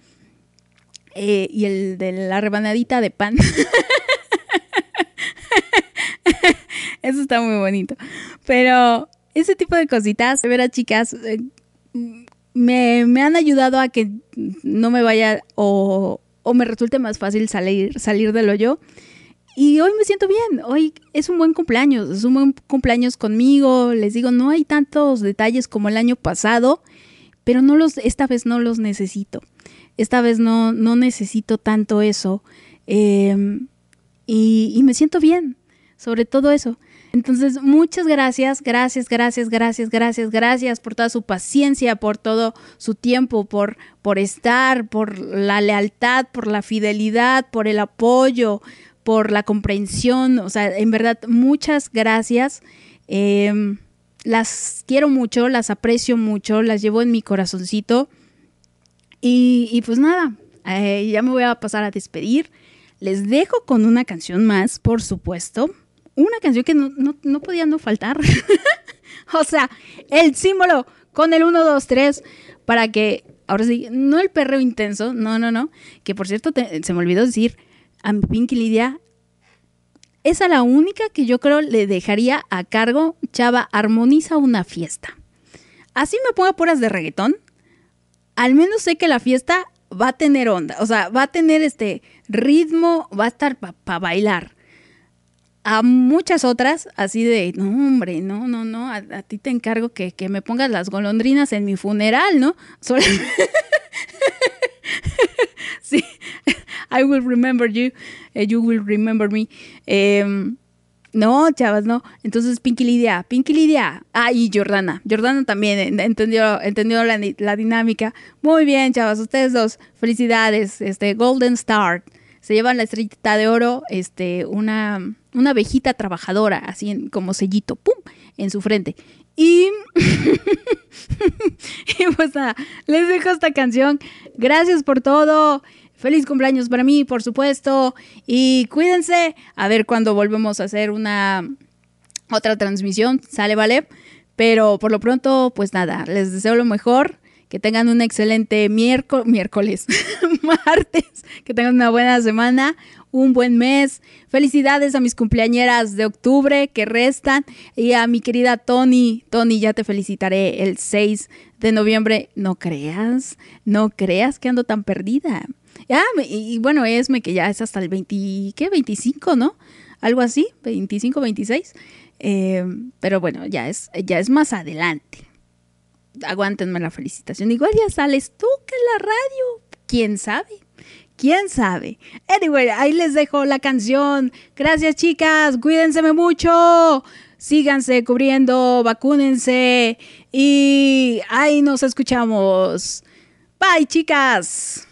S1: Eh, y el de la rebanadita de pan. (laughs) (laughs) Eso está muy bonito. Pero ese tipo de cositas, de chicas, eh, me, me han ayudado a que no me vaya o, o me resulte más fácil salir, salir del hoyo. Y hoy me siento bien, hoy es un buen cumpleaños, es un buen cumpleaños conmigo, les digo, no hay tantos detalles como el año pasado, pero no los, esta vez no los necesito, esta vez no, no necesito tanto eso. Y, y me siento bien, sobre todo eso. Entonces, muchas gracias, gracias, gracias, gracias, gracias, gracias por toda su paciencia, por todo su tiempo, por, por estar, por la lealtad, por la fidelidad, por el apoyo, por la comprensión. O sea, en verdad, muchas gracias. Eh, las quiero mucho, las aprecio mucho, las llevo en mi corazoncito. Y, pues nada, eh, ya me voy a pasar a despedir. Les dejo con una canción más, por supuesto. Una canción que no, no, no podía no faltar. (laughs) o sea, el símbolo con el 1, 2, 3 para que, ahora sí, no el perreo intenso, no, no, no. Que por cierto, se me olvidó decir, a Pinky Lidia, esa la única que yo creo le dejaría a cargo, Chava, armoniza una fiesta. Así me ponga puras de reggaetón, al menos sé que la fiesta va a tener onda, o sea, va a tener este ritmo, va a estar para bailar. A muchas otras, así de, no, hombre, no, no, no, a, ti te encargo que, que me pongas las golondrinas en mi funeral, ¿no? (laughs) Sí, I will remember you, eh, you will remember me. Em, no, chavas, no. Entonces, Pinky Lidia, Pinky Lidia. Ah, y Jordana. Jordana también en- entendió, entendió la, la dinámica. Muy bien, chavas, ustedes dos. Felicidades. Este, Golden Star. Se llevan la estrellita de oro, este, una, una abejita trabajadora, así como sellito, ¡pum! en su frente. Y, (laughs) y pues nada, les dejo esta canción. Gracias por todo. Feliz cumpleaños para mí, por supuesto. Y cuídense. A ver cuándo volvemos a hacer una otra transmisión. Sale, vale. Pero por lo pronto, pues nada, les deseo lo mejor. Que tengan un excelente miércoles, miércoles, (laughs) martes. Que tengan una buena semana, un buen mes. Felicidades a mis cumpleañeras de octubre que restan. Y a mi querida Tony. Tony, ya te felicitaré el 6 de noviembre. No creas, no creas que ando tan perdida. Ah, y bueno, Esme, que ya es hasta el 20, ¿qué? 25, ¿no? Algo así, 25, 26. Eh, pero bueno, ya es, ya es más adelante. Aguántenme la felicitación. Igual ya sales tú que la radio. ¿Quién sabe? ¿Quién sabe? Anyway, ahí les dejo la canción. Gracias, chicas. Cuídense mucho. Síganse cubriendo, vacúnense. Y ahí nos escuchamos. Bye, chicas.